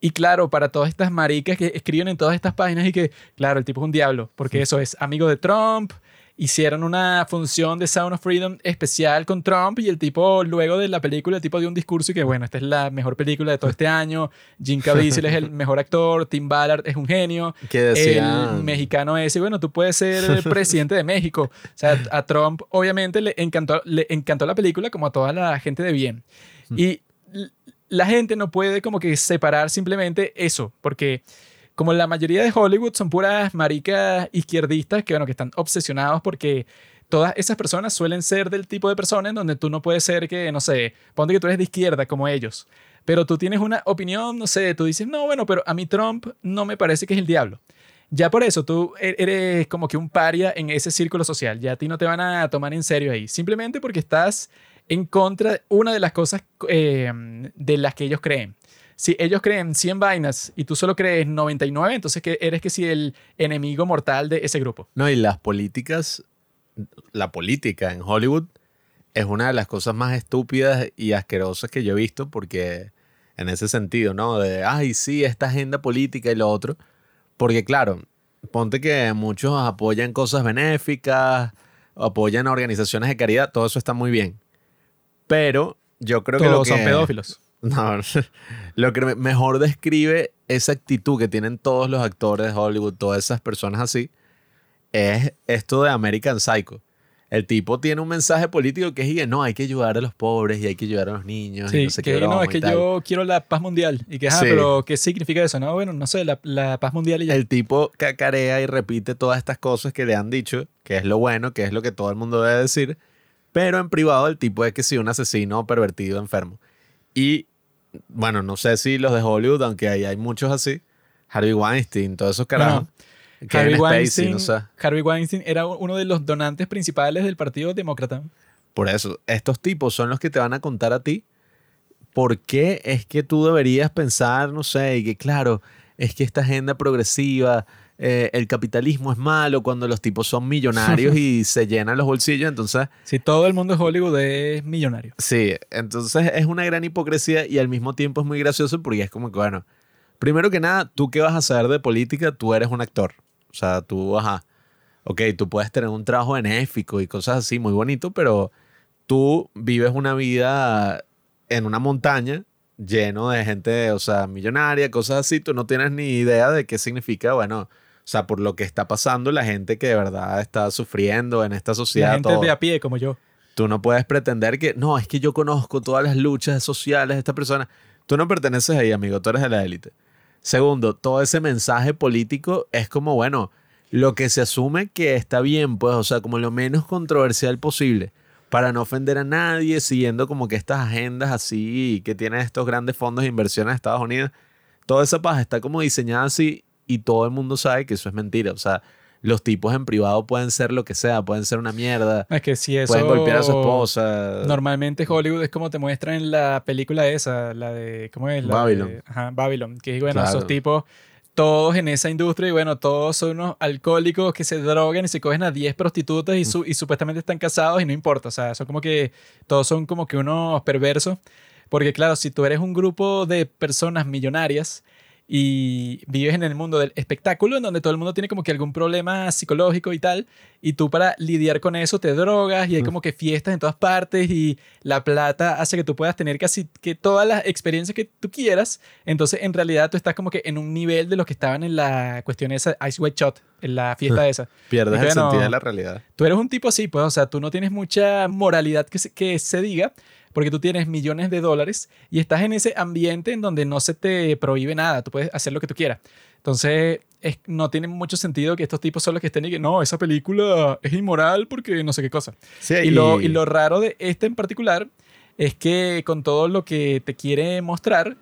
Y claro, para todas estas maricas que escriben en todas estas páginas y que, claro, el tipo es un diablo, porque eso es amigo de Trump, hicieron una función de Sound of Freedom especial con Trump y el tipo, luego de la película, el tipo dio un discurso y que, bueno, esta es la mejor película de todo este año, Jim Caviezel es el mejor actor, Tim Ballard es un genio, el mexicano ese, bueno, tú puedes ser el presidente de México. O sea, a Trump obviamente le encantó, le encantó la película como a toda la gente de bien. Y la gente no puede como que separar simplemente eso, porque como la mayoría de Hollywood son puras maricas izquierdistas que, bueno, que están obsesionados porque todas esas personas suelen ser del tipo de personas donde tú no puedes ser que, no sé, ponte que tú eres de izquierda como ellos, pero tú tienes una opinión, no sé, tú dices, no, bueno, pero a mí Trump no me parece que es el diablo. Ya por eso tú e-, eres como que un paria en ese círculo social, ya a ti no te van a tomar en serio ahí, simplemente porque estás en contra de una de las cosas eh, de las que ellos creen si ellos creen 100 vainas y tú solo crees 99, entonces que eres que si el enemigo mortal de ese grupo. No, y las políticas, la política en Hollywood es una de las cosas más estúpidas y asquerosas que yo he visto porque en ese sentido, ¿no? De, ay, sí, esta agenda política y lo otro. Porque claro, ponte que muchos apoyan cosas benéficas, apoyan a organizaciones de caridad, todo eso está muy bien. Pero yo creo que lo son pedófilos. No, lo que mejor describe esa actitud que tienen todos los actores de Hollywood, todas esas personas así, es esto de American Psycho. El tipo tiene un mensaje político que es, no, hay que ayudar a los pobres y hay que ayudar a los niños. Sí, y no, sé que, no, es que yo quiero la paz mundial. Y que, ah, pero ¿qué significa eso? No, bueno, no sé, la, la, paz mundial y ya. El tipo cacarea y repite todas estas cosas que le han dicho, que es lo bueno, que es lo que todo el mundo debe decir. Pero en privado el tipo es que sí, un asesino pervertido, enfermo. Y bueno, no sé si los de Hollywood, aunque ahí hay muchos así, Harvey Weinstein, todos esos carajos. Harvey, Weinstein, Harvey Weinstein era uno de los donantes principales del Partido Demócrata. Por eso, estos tipos son los que te van a contar a ti por qué es que tú deberías pensar, no sé, y que claro, es que esta agenda progresiva eh, el capitalismo es malo cuando los tipos son millonarios y se llenan los bolsillos, entonces... Si todo el mundo de Hollywood es millonario. Sí, entonces es una gran hipocresía y al mismo tiempo es muy gracioso porque es como que, bueno, primero que nada, tú qué vas a saber de política, tú eres un actor. O sea, tú, ajá, ok, tú puedes tener un trabajo benéfico y cosas así, muy bonito, pero tú vives una vida en una montaña lleno de gente, o sea, millonaria, cosas así, tú no tienes ni idea de qué significa, bueno, o sea, por lo que está pasando, la gente que de verdad está sufriendo en esta sociedad. La gente de a pie como yo. Tú no puedes pretender que, no, es que yo conozco todas las luchas sociales de esta persona. Tú no perteneces ahí, amigo, tú eres de la élite. Segundo, todo ese mensaje político es como, bueno, lo que se asume que está bien, pues, o sea, como lo menos controversial posible, para no ofender a nadie, siguiendo como que estas agendas así que tienen estos grandes fondos de inversión en Estados Unidos. Toda esa paja está como diseñada así y todo el mundo sabe que eso es mentira. O sea, los tipos en privado pueden ser lo que sea, pueden ser una mierda. Es que si eso... Pueden golpear a su esposa. Normalmente Hollywood es como te muestra en la película esa, la de... ¿Cómo es? La Babylon. ajá, Babylon. Que bueno, esos tipos, todos en esa industria, y bueno, todos son unos alcohólicos que se drogan y se cogen a 10 prostitutas y, su, y supuestamente están casados y no importa. O sea, son como que... Todos son como que unos perversos. Porque claro, si tú eres un grupo de personas millonarias y vives en el mundo del espectáculo en donde todo el mundo tiene como que algún problema psicológico y tal, y tú para lidiar con eso te drogas y hay como que fiestas en todas partes y la plata hace que tú puedas tener casi que todas las experiencias que tú quieras, entonces en realidad tú estás como que en un nivel de los que estaban en la cuestión esa Ice White Shot, en la fiesta esa. Pierdes el sentido de la realidad. Tú eres un tipo así, pues, o sea, tú no tienes mucha moralidad que que se diga, porque tú tienes millones de dólares y estás en ese ambiente en donde no se te prohíbe nada, tú puedes hacer lo que tú quieras. Entonces, es, no tiene mucho sentido que estos tipos son los que estén y que no, esa película es inmoral porque no sé qué cosa. y, Lo, y lo raro de este en particular es que con todo lo que te quiere mostrar,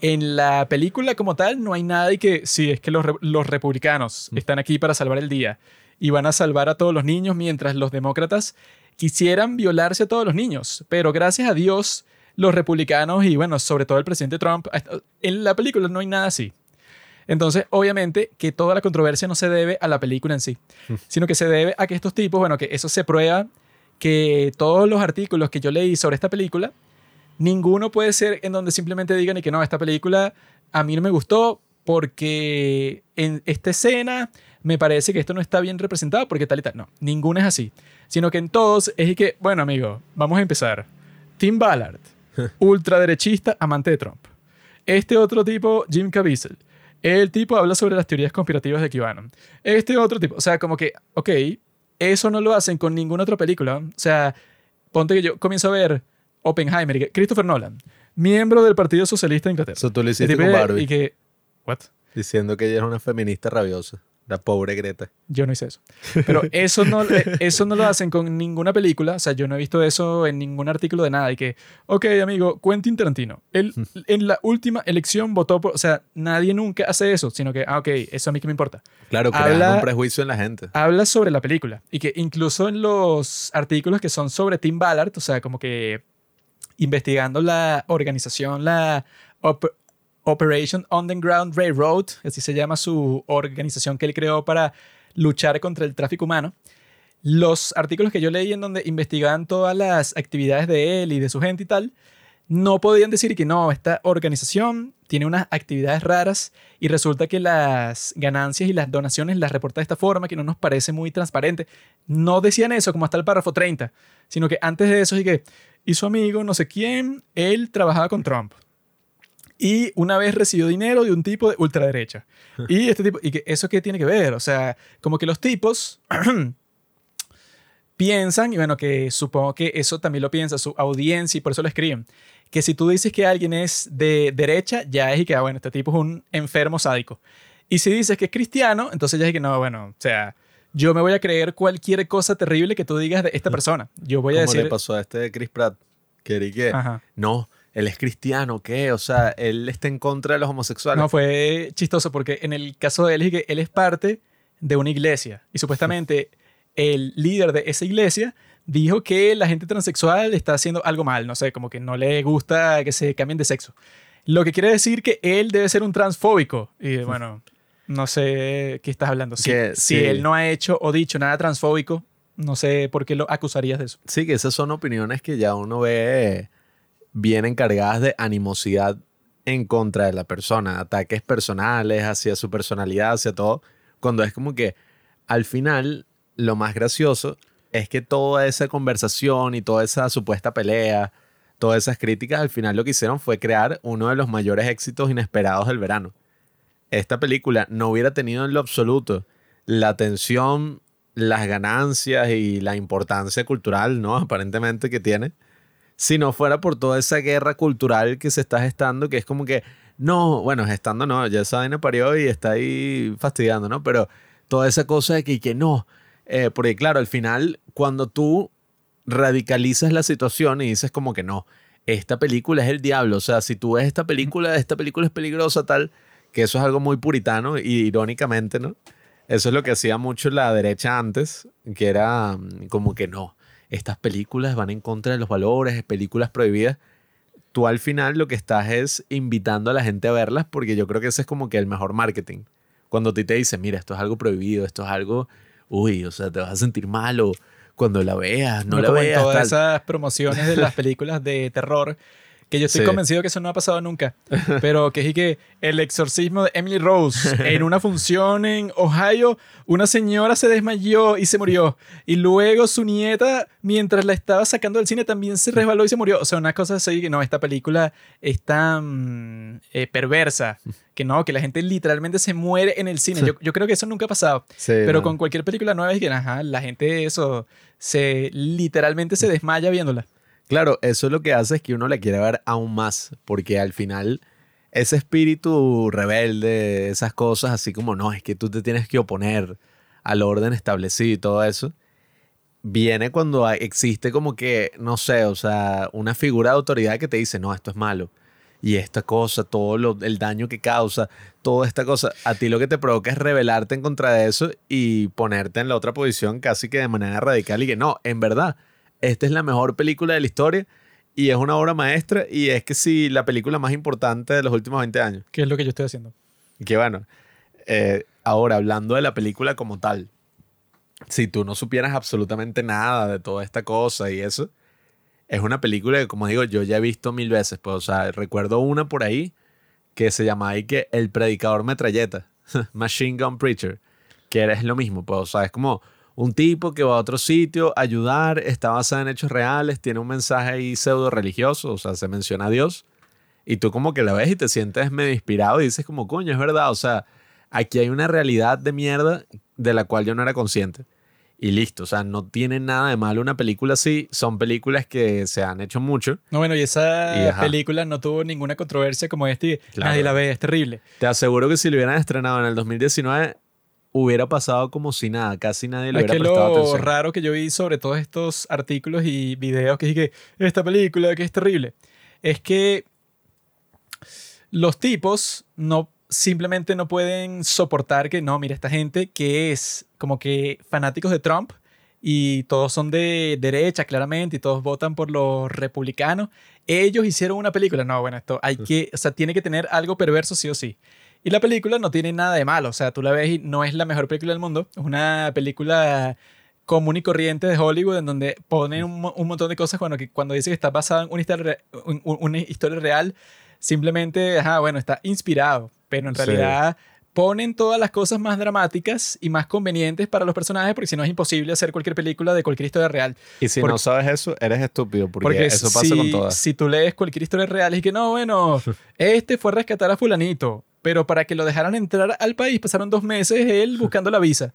en la película como tal no hay nada y que, sí, es que los, los republicanos mm. están aquí para salvar el día y van a salvar a todos los niños mientras los demócratas quisieran violarse a todos los niños, pero gracias a Dios los republicanos y bueno, sobre todo el presidente Trump, en la película no hay nada así. Entonces, obviamente que toda la controversia no se debe a la película en sí, sino que se debe a que estos tipos, bueno, que eso se prueba, que todos los artículos que yo leí sobre esta película, ninguno puede ser en donde simplemente digan y que no, esta película a mí no me gustó porque en esta escena me parece que esto no está bien representado porque tal y tal. No, ninguna es así. Sino que en todos es que, bueno, amigo, vamos a empezar. Tim Ballard, ultraderechista, amante de Trump. Este otro tipo, Jim Caviezel. El tipo habla sobre las teorías conspirativas de QAnon. Este otro tipo, o sea, como que, ok, eso no lo hacen con ninguna otra película. O sea, ponte que yo comienzo a ver Oppenheimer, Christopher Nolan, miembro del Partido Socialista de Inglaterra. Eso tú lo hiciste con Barbie. Y que, ¿what? Diciendo que ella era una feminista rabiosa. La pobre Greta. Yo no hice eso. Pero eso no, eh, eso no lo hacen con ninguna película. O sea, yo no he visto eso en ningún artículo de nada. Y que, ok, amigo, Quentin Tarantino. Él en la última elección votó por. O sea, nadie nunca hace eso, sino que, ah, ok, eso a mí que me importa. Claro, creando un prejuicio en la gente. Habla sobre la película. Y que incluso en los artículos que son sobre Tim Ballard, o sea, como que investigando la organización, la Operation Underground Railroad, así se llama su organización que él creó para luchar contra el tráfico humano. Los artículos que yo leí en donde investigaban todas las actividades de él y de su gente y tal, no podían decir que no, esta organización tiene unas actividades raras y resulta que las ganancias y las donaciones las reporta de esta forma que no nos parece muy transparente. No decían eso como hasta el párrafo 30, sino que antes de eso y que y su amigo no sé quién, él trabajaba con Trump. Y una vez recibió dinero de un tipo de ultraderecha. Y este tipo, ¿y que eso qué tiene que ver? O sea, como que los tipos piensan, y bueno, que supongo que eso también lo piensa su audiencia y por eso lo escriben, que si tú dices que alguien es de derecha, ya es y que, ah, bueno, este tipo es un enfermo sádico. Y si dices que es cristiano, entonces ya es que no, bueno, o sea, yo me voy a creer cualquier cosa terrible que tú digas de esta persona. Yo voy a decir... ¿Cómo le pasó a este Chris Pratt? Que, que no, él es cristiano, ¿qué? O sea, él está en contra de los homosexuales. No, fue chistoso porque en el caso de él, él es parte de una iglesia y supuestamente el líder de esa iglesia dijo que la gente transexual está haciendo algo mal, no sé, como que no le gusta que se cambien de sexo. Lo que quiere decir que él debe ser un transfóbico. Y bueno, no sé qué estás hablando. Si, si él no ha hecho o dicho nada transfóbico, no sé por qué lo acusarías de eso. Sí, que esas son opiniones que ya uno ve vienen cargadas de animosidad en contra de la persona, ataques personales hacia su personalidad, hacia todo, cuando es como que al final lo más gracioso es que toda esa conversación y toda esa supuesta pelea, todas esas críticas, al final lo que hicieron fue crear uno de los mayores éxitos inesperados del verano. Esta película no hubiera tenido en lo absoluto la atención, las ganancias y la importancia cultural, ¿no? Aparentemente que tiene, si no fuera por toda esa guerra cultural que se está gestando, que es como que, no, bueno, gestando no, ya esa vaina parió y está ahí fastidiando, ¿no? Pero toda esa cosa de que, que no, eh, porque claro, al final, cuando tú radicalizas la situación y dices como que no, esta película es el diablo, o sea, si tú ves esta película, esta película es peligrosa, tal, que eso es algo muy puritano y irónicamente, ¿no? Eso es lo que hacía mucho la derecha antes, que era mm, como que no, estas películas van en contra de los valores, películas prohibidas. Tú al final lo que estás es invitando a la gente a verlas porque yo creo que ese es como que el mejor marketing. Cuando ti te dicen, mira, esto es algo prohibido, esto es algo, uy, o sea, te vas a sentir mal o cuando la veas, no, la veas. todas esas promociones de las películas de terror que yo estoy convencido que eso no ha pasado nunca, pero que es que el exorcismo de Emily Rose en una función en Ohio, una señora se desmayó y se murió, y luego su nieta, mientras la estaba sacando del cine, también se resbaló y se murió. O sea, una cosa así que no, esta película es tan eh, perversa que no, que la gente literalmente se muere en el cine. Yo, yo creo que eso nunca ha pasado, pero con cualquier película nueva es que, ajá, la gente eso se literalmente se desmaya viéndola. Claro, eso es lo que hace es que uno le quiere ver aún más, porque al final ese espíritu rebelde, esas cosas así como, no, es que tú te tienes que oponer al orden establecido y todo eso, viene cuando existe como que, no sé, o sea, una figura de autoridad que te dice, no, esto es malo. Y esta cosa, todo lo, el daño que causa, toda esta cosa, a ti lo que te provoca es rebelarte en contra de eso y ponerte en la otra posición casi que de manera radical y que no, en verdad, esta es la mejor película de la historia y es una obra maestra y es que sí, la película más importante de los últimos 20 años. ¿Qué es lo que yo estoy haciendo? Que bueno, eh, ahora hablando de la película como tal, si tú no supieras absolutamente nada de toda esta cosa y eso, es una película que como digo yo ya he visto mil veces, pues o sea, recuerdo una por ahí que se llama ahí que El Predicador Metralleta, Machine Gun Preacher, que es lo mismo, pues, o sea, es como un tipo que va a otro sitio a ayudar, está basado en hechos reales, tiene un mensaje ahí pseudo religioso, o sea, se menciona a Dios, y tú como que la ves y te sientes medio inspirado y dices como, coño, es verdad, o sea, aquí hay una realidad de mierda de la cual yo no era consciente. Y listo, o sea, no tiene nada de malo una película así, son películas que se han hecho mucho. No, bueno, y esa película no tuvo ninguna controversia como este, nadie la ve, es terrible. Te aseguro que si lo hubieran estrenado en el 2019, hubiera pasado como si nada, casi nadie le hubiera es que prestado lo raro que yo vi sobre todos estos artículos y videos que dije, esta película que es terrible, es que los tipos no simplemente no pueden soportar que no, mira, esta gente que es como que fanáticos de Trump y todos son de derecha claramente y todos votan por los republicanos, ellos hicieron una película, no, bueno, esto hay que, o sea, tiene que tener algo perverso sí o sí. Y la película no tiene nada de malo, o sea, tú la ves y no es la mejor película del mundo, es una película común y corriente de Hollywood en donde ponen un, montón de cosas cuando, cuando dice que está basada en una historia, una historia real, simplemente, ajá, bueno, está inspirado, pero en realidad ponen todas las cosas más dramáticas y más convenientes para los personajes, porque si no es imposible hacer cualquier película de cualquier historia real. Y si no sabes eso, eres estúpido, porque, eso pasa con todas. Si tú lees cualquier historia real y que no, bueno, este fue a rescatar a fulanito, pero para que lo dejaran entrar al país pasaron dos meses él buscando la visa.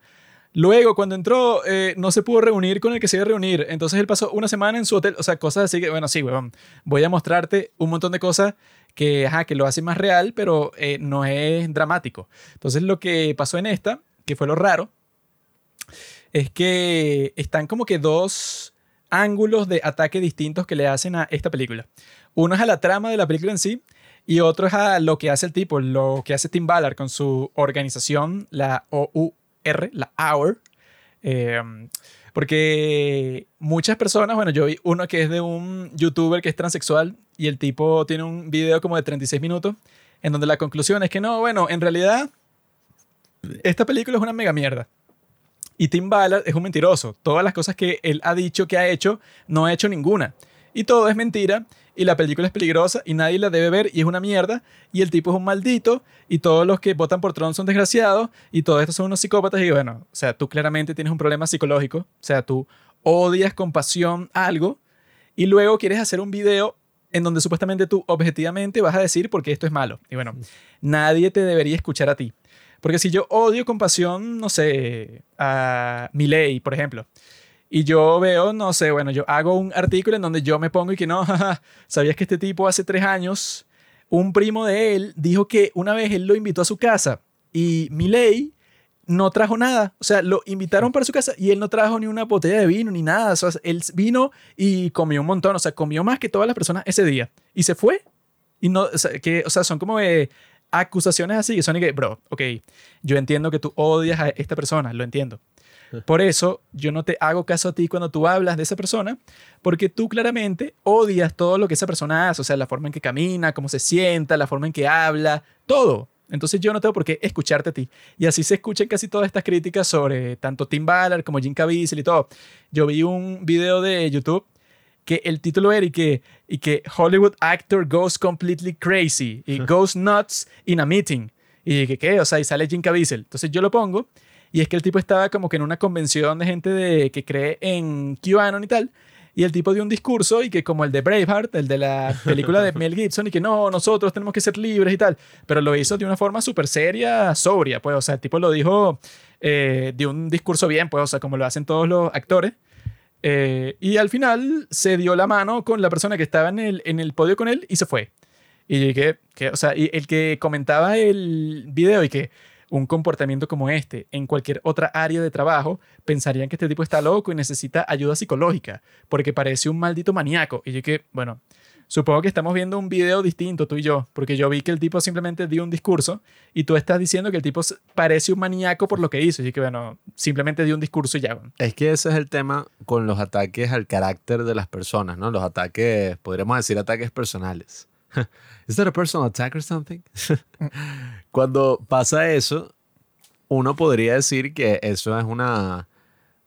Luego, cuando entró, eh, no se pudo reunir con el que se iba a reunir. Entonces él pasó una semana en su hotel. O sea, cosas así que, bueno, sí, weón. Voy a mostrarte un montón de cosas que, ajá, que lo hace más real, pero eh, no es dramático. Entonces lo que pasó en esta, que fue lo raro, es que están como que dos ángulos de ataque distintos que le hacen a esta película. Uno es a la trama de la película en sí y otro es a lo que hace el tipo, lo que hace Tim Ballard con su organización, la OU R, la Hour. Em, porque muchas personas, bueno, yo vi uno que es de un youtuber que es transexual y el tipo tiene un video como de 36 minutos en donde la conclusión es que no, bueno, en realidad esta película es una mega mierda. Y Tim Ballard es un mentiroso. Todas las cosas que él ha dicho que ha hecho, no ha hecho ninguna. Y todo es mentira y la película es peligrosa y nadie la debe ver y es una mierda y el tipo es un maldito y todos los que votan por Trump son desgraciados y todos estos son unos psicópatas y bueno, o sea, tú claramente tienes un problema psicológico, o sea, tú odias con pasión algo y luego quieres hacer un video en donde supuestamente tú objetivamente vas a decir porque esto es malo. Y bueno, nadie te debería escuchar a ti. Porque si yo odio con pasión, no sé, a Milei, por ejemplo, y yo veo, no sé, bueno, yo hago un artículo en donde yo me pongo y que no, ¿sabías que este tipo hace tres años, un primo de él dijo que una vez él lo invitó a su casa y Miley no trajo nada. O sea, lo invitaron para su casa y él no trajo ni una botella de vino ni nada. O sea, él vino y comió un montón. O sea, comió más que todas las personas ese día. Y se fue. Y no, o sea, que, o sea son como acusaciones así que son y que, bro, ok, yo entiendo que tú odias a esta persona, lo entiendo. Por eso yo no te hago caso a ti cuando tú hablas de esa persona, porque tú claramente odias todo lo que esa persona hace, o sea, la forma en que camina, cómo se sienta, la forma en que habla, todo. Entonces yo no tengo por qué escucharte a ti. Y así se escuchan casi todas estas críticas sobre tanto Tim Ballard como Jim Caviezel y todo. Yo vi un video de YouTube que el título era y que, y que Hollywood actor goes completely crazy y goes nuts in a meeting. Y que, ¿qué? O sea, y sale Jim Caviezel. Entonces yo lo pongo y es que el tipo estaba como que en una convención de gente de, que cree en QAnon y tal. Y el tipo dio un discurso y que como el de Braveheart, el de la película de Mel Gibson, y que no, nosotros tenemos que ser libres y tal. Pero lo hizo de una forma súper seria, sobria, pues. O sea, el tipo lo dijo eh, de un discurso bien, pues, o sea, como lo hacen todos los actores. Eh, y al final se dio la mano con la persona que estaba en el, en el podio con él y se fue. Y que, que, o sea, y el que comentaba el video y que un comportamiento como este en cualquier otra área de trabajo, pensarían que este tipo está loco y necesita ayuda psicológica, porque parece un maldito maníaco. Y yo que, bueno, supongo que estamos viendo un video distinto tú y yo, porque yo vi que el tipo simplemente dio un discurso y tú estás diciendo que el tipo parece un maníaco por lo que hizo. Y que, bueno, simplemente dio un discurso y ya. Es que ese es el tema con los ataques al carácter de las personas, ¿no? Los ataques, podríamos decir ataques personales. ¿Es that a personal attack or something? Cuando pasa eso, uno podría decir que eso es una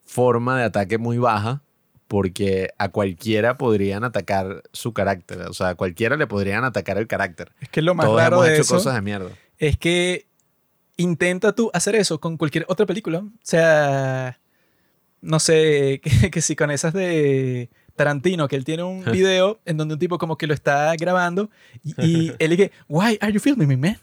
forma de ataque muy baja porque a cualquiera podrían atacar su carácter. O sea, a cualquiera le podrían atacar el carácter. Es que lo más Todos raro hemos de hecho eso cosas de mierda. es que intenta tú hacer eso con cualquier otra película. O sea, no sé, que, que si con esas de Tarantino, que él tiene un video en donde un tipo como que lo está grabando y, y él dice, why are you filming me, man?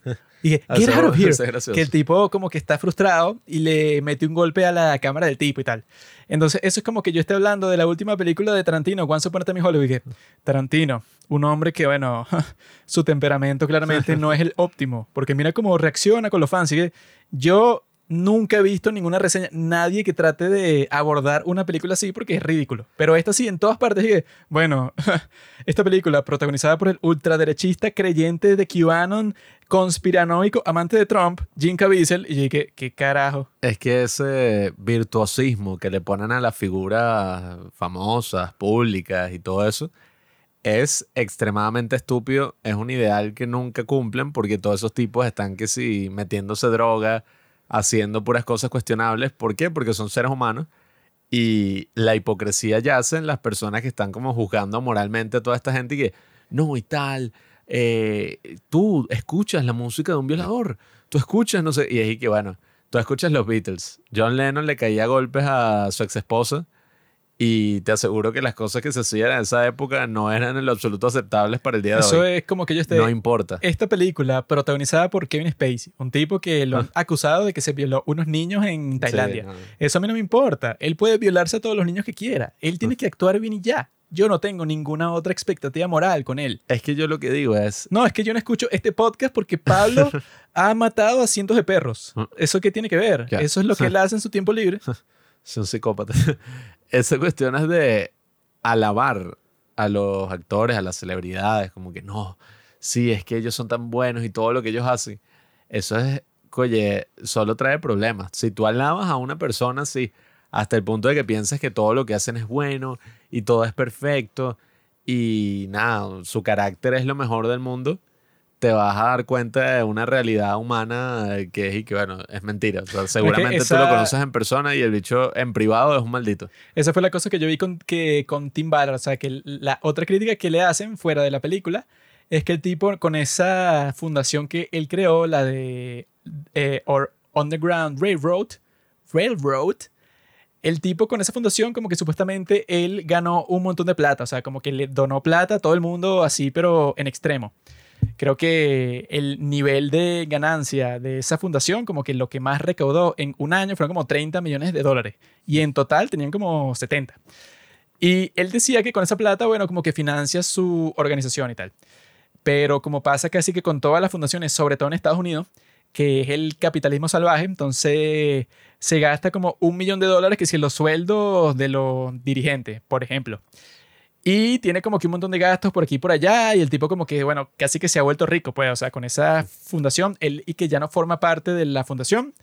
Y dije, get Eso- out of here. Que el tipo como que está frustrado y le mete un golpe a la cámara del tipo y tal. Entonces, eso es como que yo esté hablando de la última película de Tarantino, Once Upon a Time in Hollywood, y que Tarantino, un hombre que, bueno, su temperamento claramente no es el óptimo, porque mira cómo reacciona con los fans. Así que yo nunca he visto ninguna reseña, nadie que trate de abordar una película así porque es ridículo. Pero esta sí, en todas partes, que, bueno, esta película protagonizada por el ultraderechista creyente de QAnon, conspiranoico, amante de Trump, Jim Caviezel, y dije, ¿qué carajo? Es que ese virtuosismo que le ponen a las figuras famosas, públicas y todo eso, es extremadamente estúpido. Es un ideal que nunca cumplen porque todos esos tipos están que sí metiéndose droga, haciendo puras cosas cuestionables. ¿Por qué? Porque son seres humanos y la hipocresía yace en las personas que están como juzgando moralmente a toda esta gente y que, no, y tal, eh, tú escuchas la música de un violador, tú escuchas, no sé, y es que, bueno, tú escuchas los Beatles. John Lennon le caía golpes a su ex esposa y te aseguro que las cosas que se hacían en esa época no eran en lo absoluto aceptables para el día de Eso hoy. es como que yo esté... No importa. Esta película protagonizada por Kevin Spacey, un tipo que lo han acusado de que se violó unos niños en Tailandia. Ah. Sí, no. Eso a mí no me importa. Él puede violarse a todos los niños que quiera. Él tiene que actuar bien y ya. Yo no tengo ninguna otra expectativa moral con él. Es que yo lo que digo es, No, es que yo no escucho este podcast porque Pablo ha matado a cientos de perros. Ah. ¿Eso qué tiene que ver? Ya. Eso es lo que él hace en su tiempo libre. es un psicópata. Esa cuestión es de alabar a los actores, a las celebridades, como que no, sí, es que ellos son tan buenos y todo lo que ellos hacen. Eso es, oye, solo trae problemas. Si tú alabas a una persona así, hasta el punto de que pienses que todo lo que hacen es bueno y todo es perfecto y nada, su carácter es lo mejor del mundo, te vas a dar cuenta de una realidad humana eh, que es y que, bueno, es mentira. O sea, seguramente tú esa- lo conoces en persona y el bicho en privado es un maldito. Esa fue la cosa que yo vi con, que, con Tim Ballard. O sea, que la otra crítica que le hacen fuera de la película es que el tipo con esa fundación que él creó, la de eh, or Underground Railroad, Railroad, el tipo con esa fundación como que supuestamente él ganó un montón de plata. O sea, como que le donó plata a todo el mundo así, pero en extremo. Creo que el nivel de ganancia de esa fundación, como que lo que más recaudó en un año fueron como 30 millones de dólares. Y en total tenían como 70. Y él decía que con esa plata, bueno, como que financia su organización y tal. Pero como pasa casi que con todas las fundaciones, sobre todo en Estados Unidos, que es el capitalismo salvaje, entonces se gasta como un millón de dólares que si los sueldos de los dirigentes, por ejemplo. Y tiene como que un montón de gastos por aquí y por allá. Y el tipo como que, bueno, casi que se ha vuelto rico, pues, o sea, con esa fundación, él y que ya no forma parte de la fundación,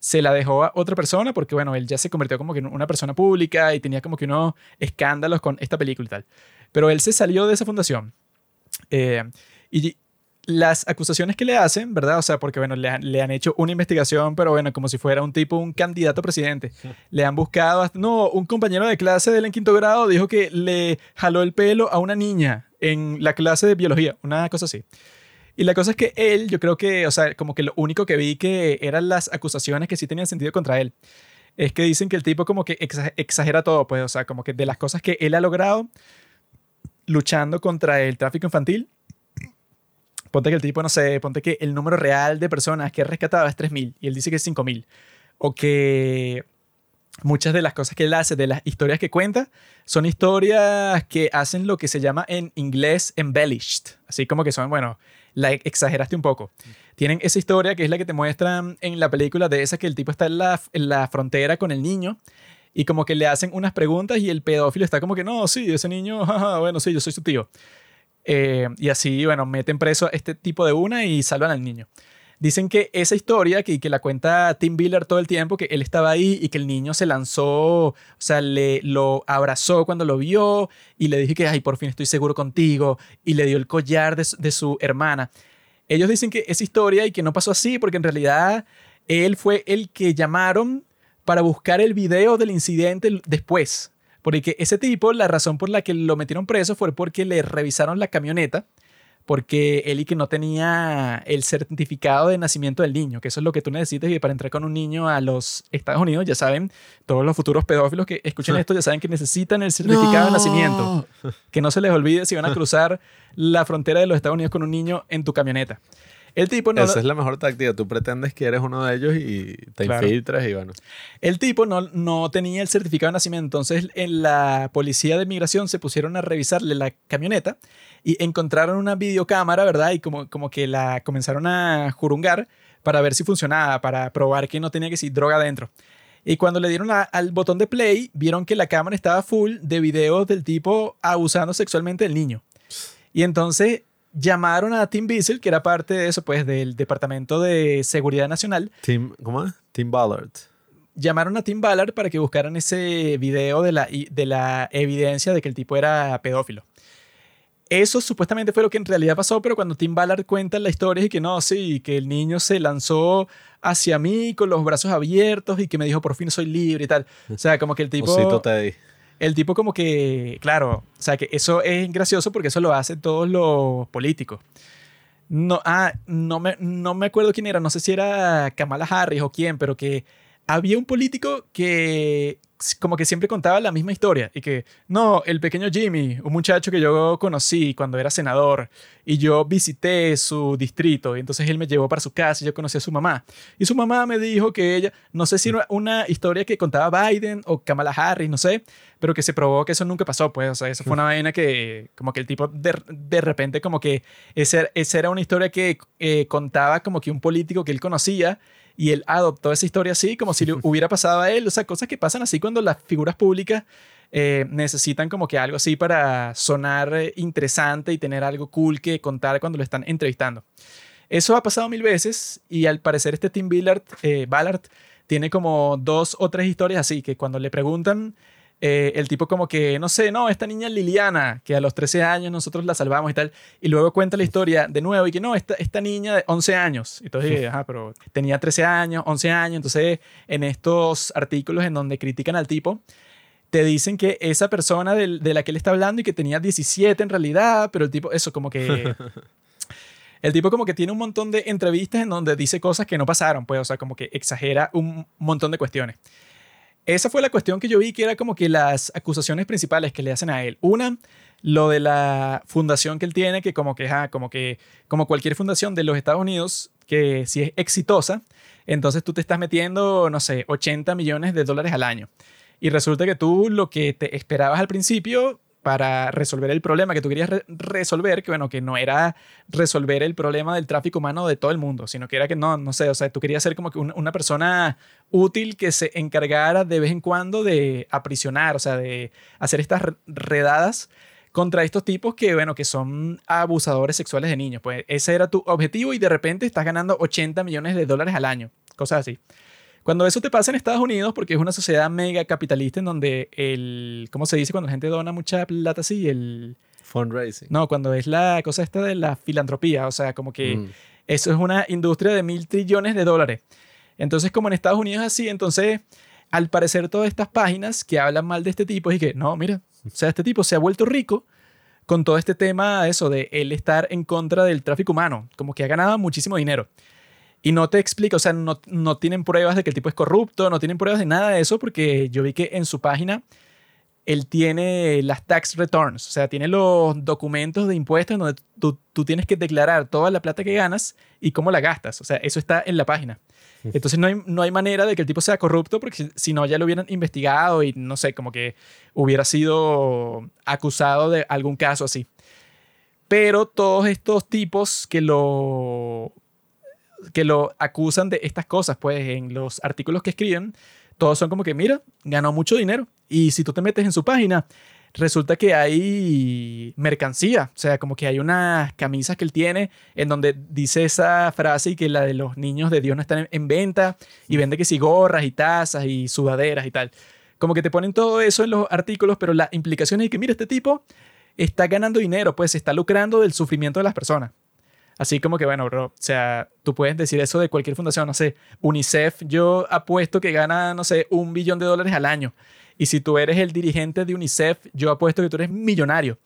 se la dejó a otra persona porque, bueno, él ya se convirtió como que en una persona pública y tenía como que unos escándalos con esta película y tal. Pero él se salió de esa fundación. Eh, y las acusaciones que le hacen, ¿verdad? O sea, porque, bueno, le han, le han hecho una investigación, pero bueno, como si fuera un tipo, un candidato a presidente. Le han buscado, hasta- no, un compañero de clase de él en quinto grado dijo que le jaló el pelo a una niña en la clase de biología, una cosa así. Y la cosa es que él, yo creo que, o sea, como que lo único que vi que eran las acusaciones que sí tenían sentido contra él, es que dicen que el tipo como que exa- exagera todo, pues, o sea, como que de las cosas que él ha logrado luchando contra el tráfico infantil, ponte que el tipo, no sé, ponte que el número real de personas que ha rescatado es 3.000 y él dice que es 5.000. O que muchas de las cosas que él hace, de las historias que cuenta, son historias que hacen lo que se llama en inglés embellished. Así como que son, bueno, la exageraste un poco. Tienen esa historia que es la que te muestran en la película de esa que el tipo está en la, en la frontera con el niño y como que le hacen unas preguntas y el pedófilo está como que, no, sí, ese niño, bueno, sí, yo soy su tío. Eh, y así, bueno, meten preso a este tipo de una y salvan al niño. Dicen que esa historia, que, que la cuenta Tim Biller todo el tiempo, que él estaba ahí y que el niño se lanzó, o sea, le, lo abrazó cuando lo vio y le dije que, ay, por fin estoy seguro contigo, y le dio el collar de, de su hermana. Ellos dicen que esa historia y que no pasó así, porque en realidad él fue el que llamaron para buscar el video del incidente después. Porque ese tipo, la razón por la que lo metieron preso fue porque le revisaron la camioneta porque él y que no tenía el certificado de nacimiento del niño, que eso es lo que tú necesitas y para entrar con un niño a los Estados Unidos, ya saben, todos los futuros pedófilos que escuchen esto ya saben que necesitan el certificado de nacimiento. Que no se les olvide si van a cruzar la frontera de los Estados Unidos con un niño en tu camioneta. El tipo no. Esa es la mejor táctica. Tú pretendes que eres uno de ellos y te infiltras y bueno. El tipo no, no tenía el certificado de nacimiento. Entonces, en la policía de migración se pusieron a revisarle la camioneta y encontraron una videocámara, ¿verdad? Y como, como que la comenzaron a jurungar para ver si funcionaba, para probar que no tenía que ser droga adentro. Y cuando le dieron al botón de play, vieron que la cámara estaba full de videos del tipo abusando sexualmente del niño. Y entonces llamaron a Tim Bissell, que era parte de eso, pues, del Departamento de Seguridad Nacional. Tim, ¿Cómo es? Tim Ballard. Llamaron a Tim Ballard para que buscaran ese video de la, de la evidencia de que el tipo era pedófilo. Eso supuestamente fue lo que en realidad pasó, pero cuando Tim Ballard cuenta la historia y que no, sí, que el niño se lanzó hacia mí con los brazos abiertos y que me dijo por fin soy libre y tal. O sea, como que el tipo el tipo como que, claro, o sea, que eso es gracioso porque eso lo hacen todos los políticos. No, ah, no me, no me acuerdo quién era, no sé si era Kamala Harris o quién, pero que había un político que como que siempre contaba la misma historia y que, no, el pequeño Jimmy, un muchacho que yo conocí cuando era senador y yo visité su distrito y entonces él me llevó para su casa y yo conocí a su mamá. Y su mamá me dijo que ella, no sé si era una historia que contaba Biden o Kamala Harris, no sé, pero que se probó que eso nunca pasó, pues, o sea, eso fue una vaina que como que el tipo de, de repente como que esa, esa era una historia que eh, contaba como que un político que él conocía y él adoptó esa historia así, como si le hubiera pasado a él. O sea, cosas que pasan así cuando las figuras públicas eh, necesitan como que algo así para sonar eh, interesante y tener algo cool que contar cuando lo están entrevistando. Eso ha pasado mil veces y al parecer este Tim Ballard, eh, Ballard tiene como dos o tres historias así, que cuando le preguntan eh, el tipo como que, no sé, no, esta niña Liliana, que a los 13 años nosotros la salvamos y tal, y luego cuenta la historia de nuevo y que no, esta, esta niña de 11 años, entonces, ajá, pero tenía 13 años, 11 años, entonces en estos artículos en donde critican al tipo, te dicen que esa persona de, de la que él está hablando y que tenía 17 en realidad, pero el tipo, eso como que... El tipo como que tiene un montón de entrevistas en donde dice cosas que no pasaron, pues, o sea, como que exagera un montón de cuestiones. Esa fue la cuestión que yo vi que era como que las acusaciones principales que le hacen a él. Una, lo de la fundación que él tiene, que como que, como que, como cualquier fundación de los Estados Unidos, que si es exitosa, entonces tú te estás metiendo, no sé, 80 millones de dólares al año. Y resulta que tú lo que te esperabas al principio para resolver el problema que tú querías resolver, que bueno, que no era resolver el problema del tráfico humano de todo el mundo, sino que era que no, no sé, o sea, tú querías ser como que una persona útil que se encargara de vez en cuando de aprisionar, o sea, de hacer estas redadas contra estos tipos que, bueno, que son abusadores sexuales de niños. Pues ese era tu objetivo y de repente estás ganando 80 millones de dólares al año, cosas así. Cuando eso te pasa en Estados Unidos, porque es una sociedad mega capitalista en donde el, ¿cómo se dice cuando la gente dona mucha plata así? El... Fundraising. No, cuando es la cosa esta de la filantropía, o sea, como que mm. eso es una industria de mil trillones de dólares. Entonces, como en Estados Unidos así, entonces, al parecer todas estas páginas que hablan mal de este tipo, y que, no, mira, o sea, este tipo se ha vuelto rico con todo este tema, eso de él estar en contra del tráfico humano, como que ha ganado muchísimo dinero. Y no te explica, o sea, no, no tienen pruebas de que el tipo es corrupto, no tienen pruebas de nada de eso, porque yo vi que en su página él tiene las tax returns, o sea, tiene los documentos de impuestos donde tú, tú, tienes que declarar toda la plata que ganas y cómo la gastas. O sea, eso está en la página. Entonces no hay, no hay manera de que el tipo sea corrupto porque si, no ya lo hubieran investigado y no sé, como que hubiera sido acusado de algún caso así. Pero todos estos tipos que lo que lo acusan de estas cosas, pues en los artículos que escriben, todos son como que, mira, ganó mucho dinero. Y si tú te metes en su página, resulta que hay mercancía, o sea, como que hay unas camisas que él tiene en donde dice esa frase y que la de los niños de Dios no están en venta y vende que sí gorras y tazas y sudaderas y tal. Como que te ponen todo eso en los artículos, pero la implicación es que, mira, este tipo está ganando dinero, pues está lucrando del sufrimiento de las personas. Así como que, bueno, bro, o sea, tú puedes decir eso de cualquier fundación, no sé, UNICEF, yo apuesto que gana, no sé, un billón de dólares al año. Y si tú eres el dirigente de UNICEF, yo apuesto que tú eres millonario.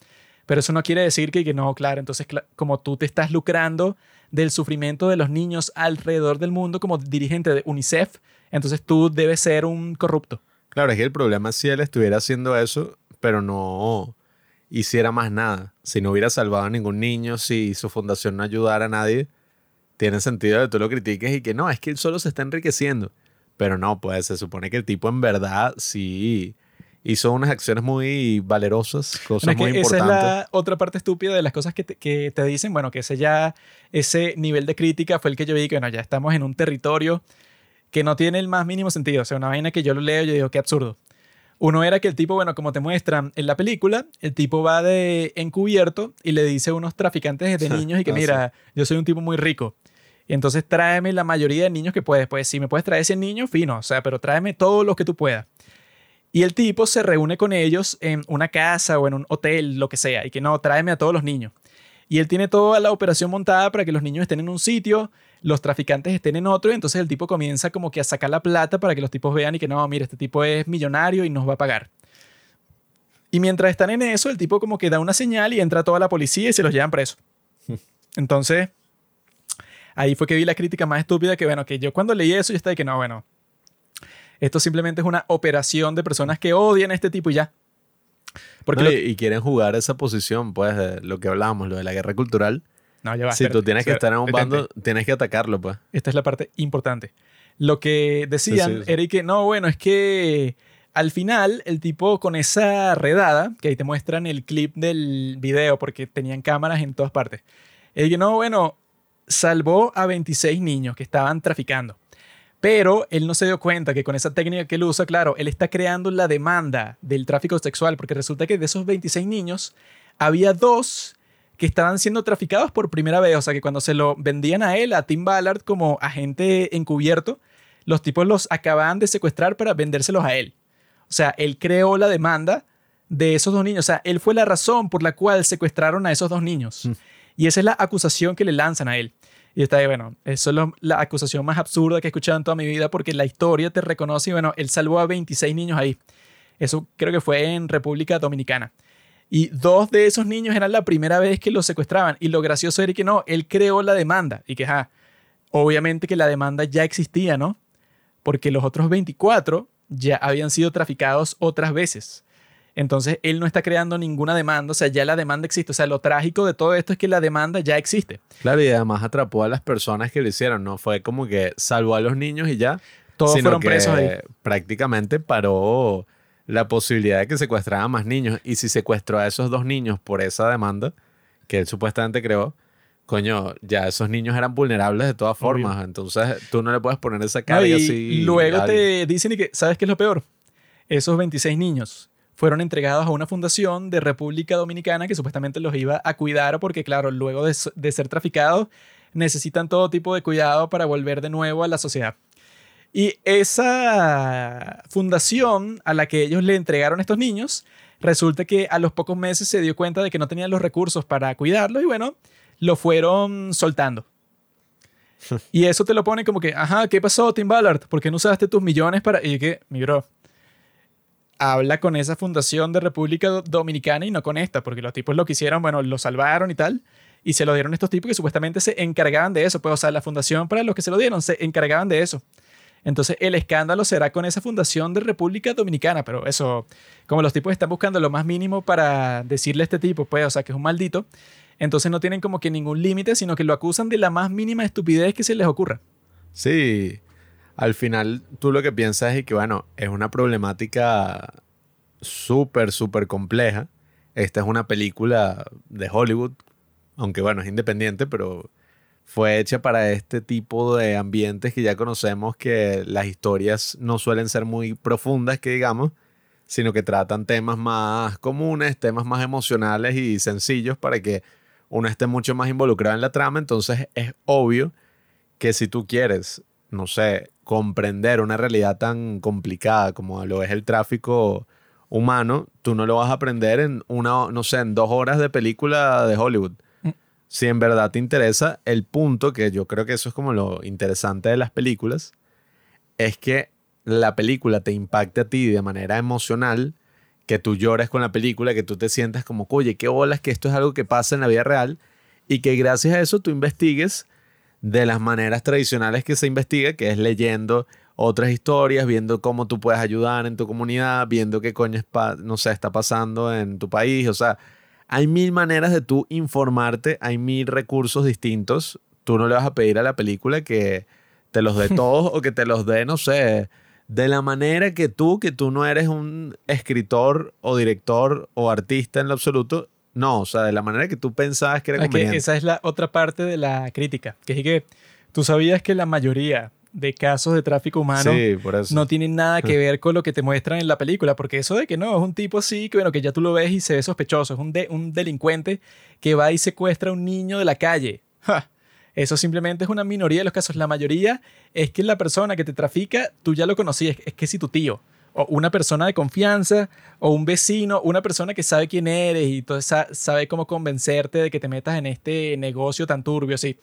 Pero eso no quiere decir que, que no, claro, entonces como tú te estás lucrando del sufrimiento de los niños alrededor del mundo como dirigente de UNICEF, entonces tú debes ser un corrupto. Claro, es que el problema es si él estuviera haciendo eso, pero no hiciera más nada. Si no hubiera salvado a ningún niño, si su fundación no ayudara a nadie, tiene sentido que tú lo critiques y que no, es que él solo se está enriqueciendo. Pero no, pues se supone que el tipo en verdad sí hizo unas acciones muy valerosas, cosas muy importantes. Esa es la otra parte estúpida de las cosas que te, que te, dicen, bueno, que ese ya, ese nivel de crítica fue el que yo vi, que bueno, ya estamos en un territorio que no tiene el más mínimo sentido. O sea, una vaina que yo lo leo y yo digo, qué absurdo. Uno era que el tipo, bueno, como te muestran en la película, el tipo va de encubierto y le dice a unos traficantes de niños y que, ah, mira, yo soy un tipo muy rico. Y entonces tráeme la mayoría de niños que puedes. Pues si me puedes traer ese niño, fino. O sea, pero tráeme todos los que tú puedas. Y el tipo se reúne con ellos en una casa o en un hotel, lo que sea, y que no, tráeme a todos los niños. Y él tiene toda la operación montada para que los niños estén en un sitio, los traficantes estén en otro, y entonces el tipo comienza como que a sacar la plata para que los tipos vean y que no, mire, este tipo es millonario y nos va a pagar. Y mientras están en eso, el tipo como que da una señal y entra toda la policía y se los llevan presos. Entonces, ahí fue que vi la crítica más estúpida que, bueno, que yo cuando leí eso, yo estaba de que no, bueno, esto simplemente es una operación de personas que odian a este tipo y ya. Porque y quieren jugar esa posición, pues, de lo que hablábamos, lo de la guerra cultural. No, ya va, si tú tienes que estar en un bando, tienes que atacarlo, pues. Esta es la parte importante. Lo que decían era que, no, bueno, es que al final el tipo con esa redada, que ahí te muestran el clip del video porque tenían cámaras en todas partes, el que, no, bueno, salvó a 26 niños que estaban traficando. Pero él no se dio cuenta que con esa técnica que él usa, claro, él está creando la demanda del tráfico sexual, porque resulta que de esos 26 niños, había dos que estaban siendo traficados por primera vez. O sea, que cuando se lo vendían a él, a Tim Ballard, como agente encubierto, los tipos los acababan de secuestrar para vendérselos a él. O sea, él creó la demanda de esos dos niños. O sea, él fue la razón por la cual secuestraron a esos dos niños. Mm. Y esa es la acusación que le lanzan a él. Y está ahí, bueno, eso es la acusación más absurda que he escuchado en toda mi vida porque la historia te reconoce y bueno, él salvó a 26 niños ahí. Eso creo que fue en República Dominicana. Y dos de esos niños eran la primera vez que los secuestraban. Y lo gracioso era que no, él creó la demanda. Y que, ja, obviamente que la demanda ya existía, ¿no? Porque los otros 24 ya habían sido traficados otras veces. Entonces, él no está creando ninguna demanda, o sea, ya la demanda existe. O sea, lo trágico de todo esto es que la demanda ya existe. Claro, y además atrapó a las personas que lo hicieron, ¿no? Fue como que salvó a los niños y ya. Todos fueron presos ahí. Prácticamente paró la posibilidad de que secuestrara más niños. Y si secuestró a esos dos niños por esa demanda que él supuestamente creó, coño, ya esos niños eran vulnerables de todas formas. Entonces tú no le puedes poner esa carga y así. Luego te dicen y que, ¿sabes qué es lo peor? Esos 26 niños fueron entregados a una fundación de República Dominicana que supuestamente los iba a cuidar porque, claro, luego de, ser traficados, necesitan todo tipo de cuidado para volver de nuevo a la sociedad. Y esa fundación a la que ellos le entregaron a estos niños, resulta que a los pocos meses se dio cuenta de que no tenían los recursos para cuidarlos y bueno, lo fueron soltando. y eso te lo pone como que, ajá, ¿qué pasó, Tim Ballard? ¿Por qué no usaste tus millones para...? Y que, mi bro, habla con esa fundación de República Dominicana y no con esta, porque los tipos lo que hicieron, bueno, lo salvaron y tal, y se lo dieron a estos tipos que supuestamente se encargaban de eso. Pues, o sea, la fundación para los que se lo dieron se encargaban de eso. Entonces, el escándalo será con esa fundación de República Dominicana, pero eso, como los tipos están buscando lo más mínimo para decirle a este tipo, pues, o sea, que es un maldito, entonces no tienen como que ningún límite, sino que lo acusan de la más mínima estupidez que se les ocurra. Sí, al final tú lo que piensas es que, bueno, es una problemática súper, súper compleja. Esta es una película de Hollywood, aunque bueno, es independiente, pero fue hecha para este tipo de ambientes que ya conocemos que las historias no suelen ser muy profundas, que digamos, sino que tratan temas más comunes, temas más emocionales y sencillos para que uno esté mucho más involucrado en la trama. Entonces es obvio que si tú quieres, no sé, comprender una realidad tan complicada como lo es el tráfico humano, tú no lo vas a aprender en una, no sé, en dos horas de película de Hollywood. Si en verdad te interesa, el punto, que yo creo que eso es como lo interesante de las películas, es que la película te impacte a ti de manera emocional, que tú llores con la película, que tú te sientas como, oye, qué bolas que esto es algo que pasa en la vida real y que gracias a eso tú investigues de las maneras tradicionales que se investiga, que es leyendo otras historias, viendo cómo tú puedes ayudar en tu comunidad, viendo qué coño no sé, está pasando en tu país, o sea, hay mil maneras de tú informarte, hay mil recursos distintos. Tú no le vas a pedir a la película que te los dé todos o que te los dé, no sé, de la manera que tú, que tú no eres un escritor o director o artista en lo absoluto, no, o sea, de la manera que tú pensabas que era conveniente. esa es la otra parte de la crítica, que es que tú sabías que la mayoría de casos de tráfico humano no tienen nada que ver con lo que te muestran en la película, porque eso de que no, es un tipo así, que bueno, que ya tú lo ves y se ve sospechoso, es un, un delincuente que va y secuestra a un niño de la calle. Eso simplemente es una minoría de los casos. La mayoría es que la persona que te trafica, tú ya lo conocías, es que si tu tío, o una persona de confianza, o un vecino, una persona que sabe quién eres y entonces sabe cómo convencerte de que te metas en este negocio tan turbio, así.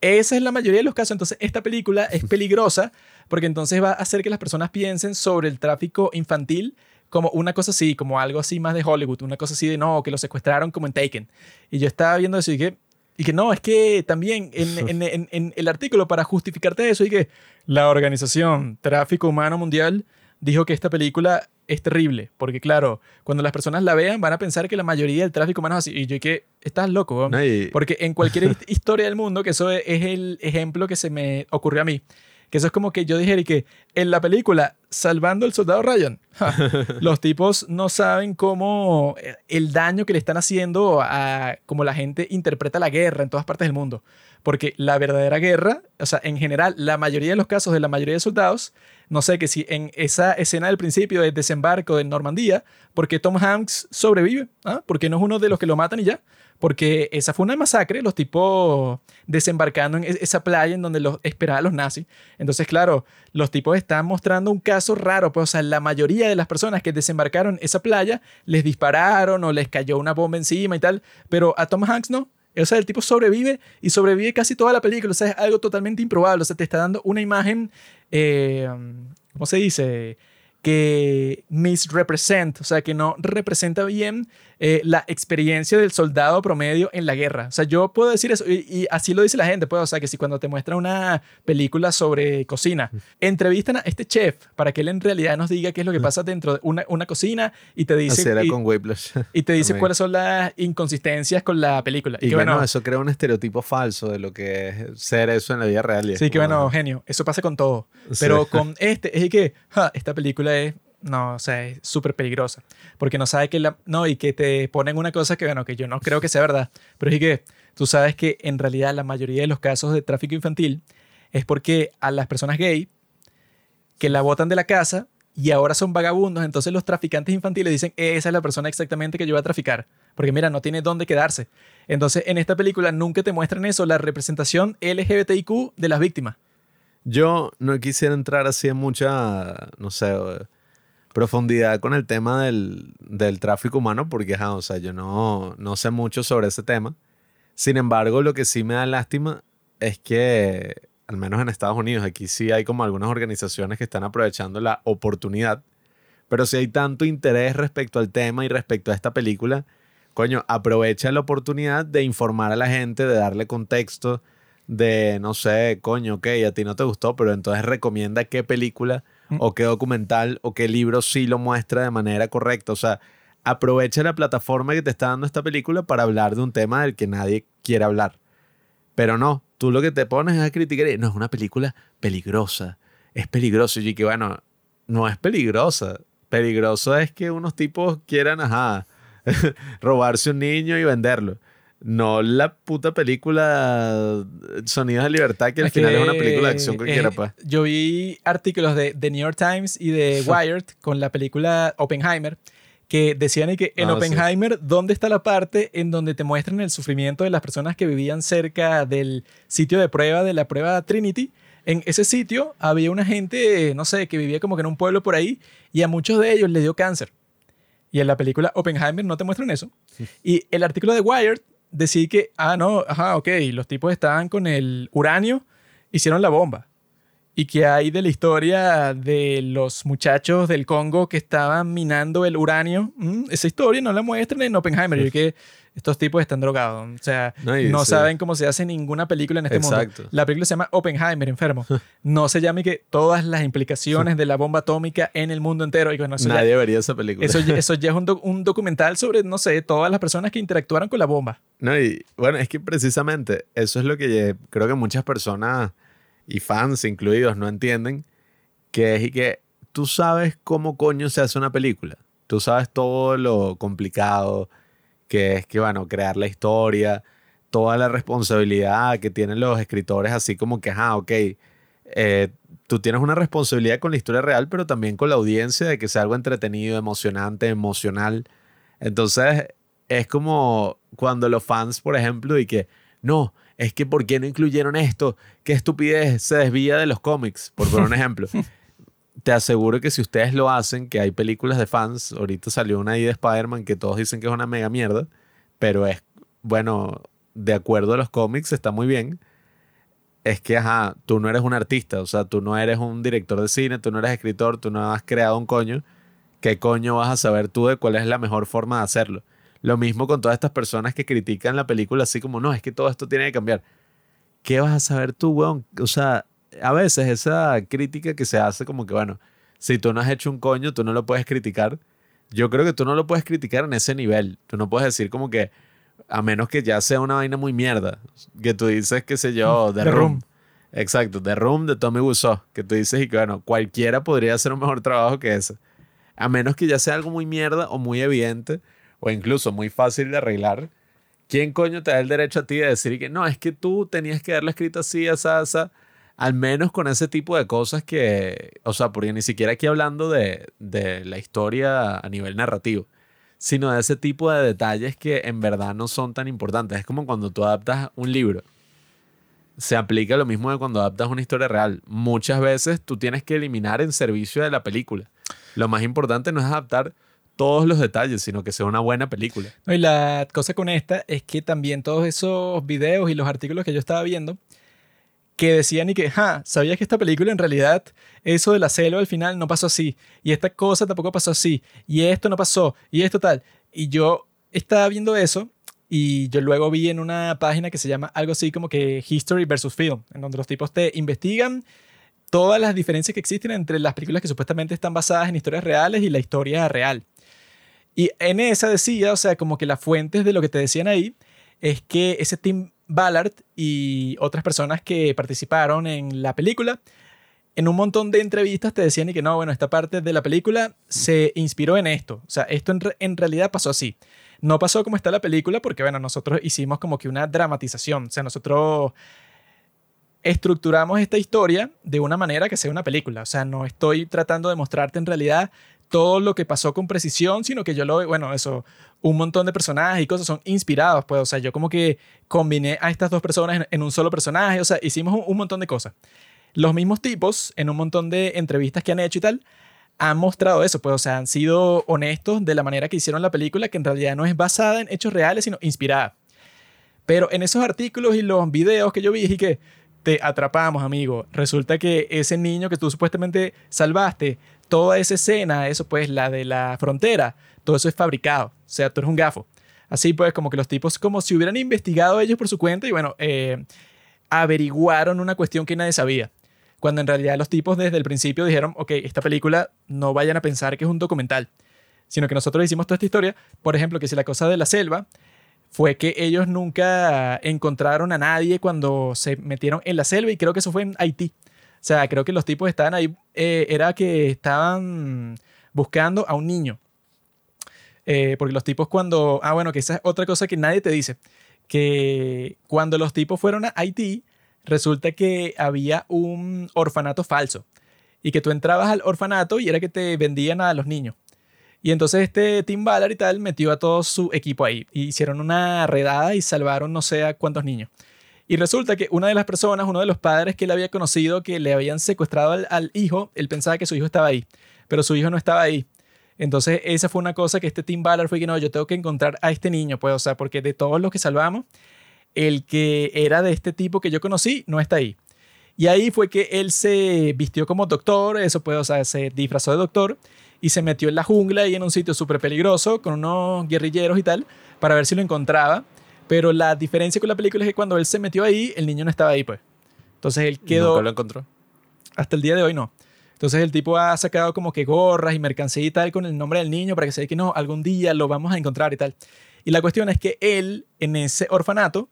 Esa es la mayoría de los casos. Entonces, esta película es peligrosa porque entonces va a hacer que las personas piensen sobre el tráfico infantil como una cosa así, como algo así más de Hollywood, una cosa así de no, que lo secuestraron como en Taken. Y yo estaba viendo eso y que y que no, es que también en, en, en, el artículo para justificarte eso y que la organización Tráfico Humano Mundial dijo que esta película es terrible, porque claro, cuando las personas la vean van a pensar que la mayoría del tráfico humano es así. Y yo que estás loco, porque en cualquier historia del mundo, que eso es el ejemplo que se me ocurrió a mí, que eso es como que yo dijera que en la película Salvando al Soldado Ryan, los tipos no saben cómo eh, el daño que le están haciendo a cómo la gente interpreta la guerra en todas partes del mundo. Porque la verdadera guerra, o sea, en general, la mayoría de los casos de la mayoría de soldados, no sé, que si en esa escena del principio del desembarco en Normandía, porque Tom Hanks sobrevive, ¿ah? porque no es uno de los que lo matan y ya, porque esa fue una masacre, los tipos desembarcando en esa playa en donde los esperaban los nazis. Entonces, claro, los tipos están mostrando un caso raro, pues, o sea, la mayoría de las personas que desembarcaron esa playa les dispararon o les cayó una bomba encima y tal, pero a Tom Hanks no. O sea, el tipo sobrevive y sobrevive casi toda la película. O sea, es algo totalmente improbable. O sea, te está dando una imagen, eh, ¿cómo se dice? que misrepresent, o sea, que no representa bien eh, la experiencia del soldado promedio en la guerra. O sea, yo puedo decir eso, y, así lo dice la gente, pues, o sea, que si cuando te muestra una película sobre cocina, entrevistan a este chef para que él en realidad nos diga qué es lo que pasa dentro de una, una cocina y te dice... y, con y te dice cuáles son las inconsistencias con la película. Y, bueno, eso crea un estereotipo falso de lo que es ser eso en la vida real. sí, que bueno, genio, eso pasa con todo. Pero con este, es que esta película es no, o sea, es súper peligrosa. Porque no sabe que la. No, y que te ponen una cosa que, bueno, que yo no creo que sea verdad. Pero es que tú sabes que en realidad la mayoría de los casos de tráfico infantil es porque a las personas gay que la botan de la casa y ahora son vagabundos, entonces los traficantes infantiles dicen, esa es la persona exactamente que yo voy a traficar. Porque mira, no tiene dónde quedarse. Entonces, en esta película nunca te muestran eso, la representación LGBTIQ de las víctimas. Yo no quisiera entrar así en mucha, no sé, profundidad con el tema del, del tráfico humano, porque o sea, yo no, no sé mucho sobre ese tema. Sin embargo, lo que sí me da lástima es que, al menos en Estados Unidos, aquí sí hay como algunas organizaciones que están aprovechando la oportunidad, pero si hay tanto interés respecto al tema y respecto a esta película, coño, aprovecha la oportunidad de informar a la gente, de darle contexto, de, no sé, coño, ok, a ti no te gustó, pero entonces recomienda qué película. O qué documental o qué libro sí lo muestra de manera correcta. O sea, aprovecha la plataforma que te está dando esta película para hablar de un tema del que nadie quiere hablar. Pero no, tú lo que te pones es a criticar y no, es una película peligrosa. Es peligroso. Y que bueno, no es peligrosa. Peligroso es que unos tipos quieran, ajá, robarse un niño y venderlo. No la puta película Sonidos de Libertad, que al final es una película de acción cualquiera, pues. Yo vi artículos de The New York Times y de Wired con la película Oppenheimer que decían que en ah, Oppenheimer, ¿dónde está la parte en donde te muestran el sufrimiento de las personas que vivían cerca del sitio de prueba de la prueba Trinity? En ese sitio había una gente, no sé, que vivía como que en un pueblo por ahí y a muchos de ellos le dio cáncer. Y en la película Oppenheimer no te muestran eso. Y el artículo de Wired decir que, ah, no, ajá, ok, los tipos estaban con el uranio, hicieron la bomba. Y que hay de la historia de los muchachos del Congo que estaban minando el uranio. Mm, esa historia no la muestran en Oppenheimer. Y que estos tipos están drogados. O sea, no, saben cómo se hace ninguna película en este Exacto. mundo. La película se llama Oppenheimer, enfermo. no se llama que todas las implicaciones de la bomba atómica en el mundo entero. Y Nadie vería esa película. Eso, eso ya es un, un, documental sobre, no sé, todas las personas que interactuaron con la bomba. No, y bueno, es que precisamente eso es lo que creo que muchas personas y fans incluidos no entienden, que es y que tú sabes cómo coño se hace una película. Tú sabes todo lo complicado que es que, bueno, crear la historia, toda la responsabilidad que tienen los escritores, así como que, ah, ok, eh, tú tienes una responsabilidad con la historia real, pero también con la audiencia de que sea algo entretenido, emocionante, emocional. Entonces, es como cuando los fans, por ejemplo, y que, no, es que ¿por qué no incluyeron esto? ¿Qué estupidez se desvía de los cómics? Por poner un ejemplo. Te aseguro que si ustedes lo hacen, que hay películas de fans, ahorita salió una ahí de Spider-Man que todos dicen que es una mega mierda, pero es, bueno, de acuerdo a los cómics, está muy bien. Es que, ajá, tú no eres un artista, o sea, tú no eres un director de cine, tú no eres escritor, tú no has creado un coño. ¿Qué coño vas a saber tú de cuál es la mejor forma de hacerlo? Lo mismo con todas estas personas que critican la película así como, no, es que todo esto tiene que cambiar. ¿Qué vas a saber tú, weón? O sea, a veces esa crítica que se hace como que, bueno, si tú no has hecho un coño, tú no lo puedes criticar. Yo creo que tú no lo puedes criticar en ese nivel. Tú no puedes decir como que, a menos que ya sea una vaina muy mierda, que tú dices, qué sé yo, The, Room. Exacto, The Room de Tommy Wiseau, que tú dices y que, bueno, cualquiera podría hacer un mejor trabajo que ese. A menos que ya sea algo muy mierda o muy evidente o incluso muy fácil de arreglar, ¿quién coño te da el derecho a ti de decir que no, es que tú tenías que haberlo escrito así, esa, esa? Al menos con ese tipo de cosas que, o sea, porque ni siquiera aquí hablando de, de la historia a nivel narrativo, sino de ese tipo de detalles que en verdad no son tan importantes. Es como cuando tú adaptas un libro. Se aplica lo mismo de cuando adaptas una historia real. Muchas veces tú tienes que eliminar en servicio de la película. Lo más importante no es adaptar todos los detalles, sino que sea una buena película. y la cosa con esta es que también todos esos videos y los artículos que yo estaba viendo, que decían y que, ja, sabías que esta película en realidad, eso de la selva al final no pasó así, y esta cosa tampoco pasó así, y esto no pasó, y esto tal. Y yo estaba viendo eso, y yo luego vi en una página que se llama algo así como que History versus Film, en donde los tipos te investigan todas las diferencias que existen entre las películas que supuestamente están basadas en historias reales y la historia real. Y en esa decía, o sea, como que las fuentes de lo que te decían ahí es que ese Tim Ballard y otras personas que participaron en la película, en un montón de entrevistas te decían y que no, bueno, esta parte de la película se inspiró en esto. O sea, esto en, en realidad pasó así. No pasó como está la película porque, bueno, nosotros hicimos como que una dramatización. O sea, nosotros estructuramos esta historia de una manera que sea una película. O sea, no estoy tratando de mostrarte en realidad todo lo que pasó con precisión, sino que yo lo, bueno, eso, un montón de personajes y cosas son inspirados, pues, o sea, yo como que combiné a estas dos personas en, un solo personaje, o sea, hicimos un, montón de cosas. Los mismos tipos, en un montón de entrevistas que han hecho y tal, han mostrado eso, pues, o sea, han sido honestos de la manera que hicieron la película, que en realidad no es basada en hechos reales, sino inspirada. Pero en esos artículos y los videos que yo vi, y que te atrapamos, amigo. Resulta que ese niño que tú supuestamente salvaste toda esa escena, eso pues la de la frontera, todo eso es fabricado. O sea, tú eres un gafo. Así pues, como que los tipos, como si hubieran investigado ellos por su cuenta y bueno, eh, averiguaron una cuestión que nadie sabía. Cuando en realidad los tipos desde el principio dijeron, ok, esta película no vayan a pensar que es un documental, sino que nosotros hicimos toda esta historia. Por ejemplo, que si la cosa de la selva fue que ellos nunca encontraron a nadie cuando se metieron en la selva y creo que eso fue en Haití. Sea, creo que los tipos estaban ahí, eh, era que estaban buscando a un niño. Eh, porque los tipos cuando, ah, bueno, que esa es otra cosa que nadie te dice, que cuando los tipos fueron a Haití, resulta que había un orfanato falso y que tú entrabas al orfanato y era que te vendían a los niños. Y entonces este Tim Ballard y tal metió a todo su equipo ahí. Y hicieron una redada y salvaron no sé cuántos niños. Y resulta que una de las personas, uno de los padres que él había conocido, que le habían secuestrado al, hijo, él pensaba que su hijo estaba ahí, pero su hijo no estaba ahí. Entonces, esa fue una cosa que este Tim Ballard fue que no, yo tengo que encontrar a este niño, pues, o sea, porque de todos los que salvamos, el que era de este tipo que yo conocí no está ahí. Y ahí fue que él se vistió como doctor, eso puede, o sea, se disfrazó de doctor y se metió en la jungla y en un sitio súper peligroso con unos guerrilleros y tal para ver si lo encontraba. Pero la diferencia con la película es que cuando él se metió ahí, el niño no estaba ahí, pues. Entonces él quedó... ¿Nunca lo encontró? Hasta el día de hoy no. Entonces el tipo ha sacado como que gorras y mercancía y tal con el nombre del niño para que se vea que no, algún día lo vamos a encontrar y tal. Y la cuestión es que él, en ese orfanato,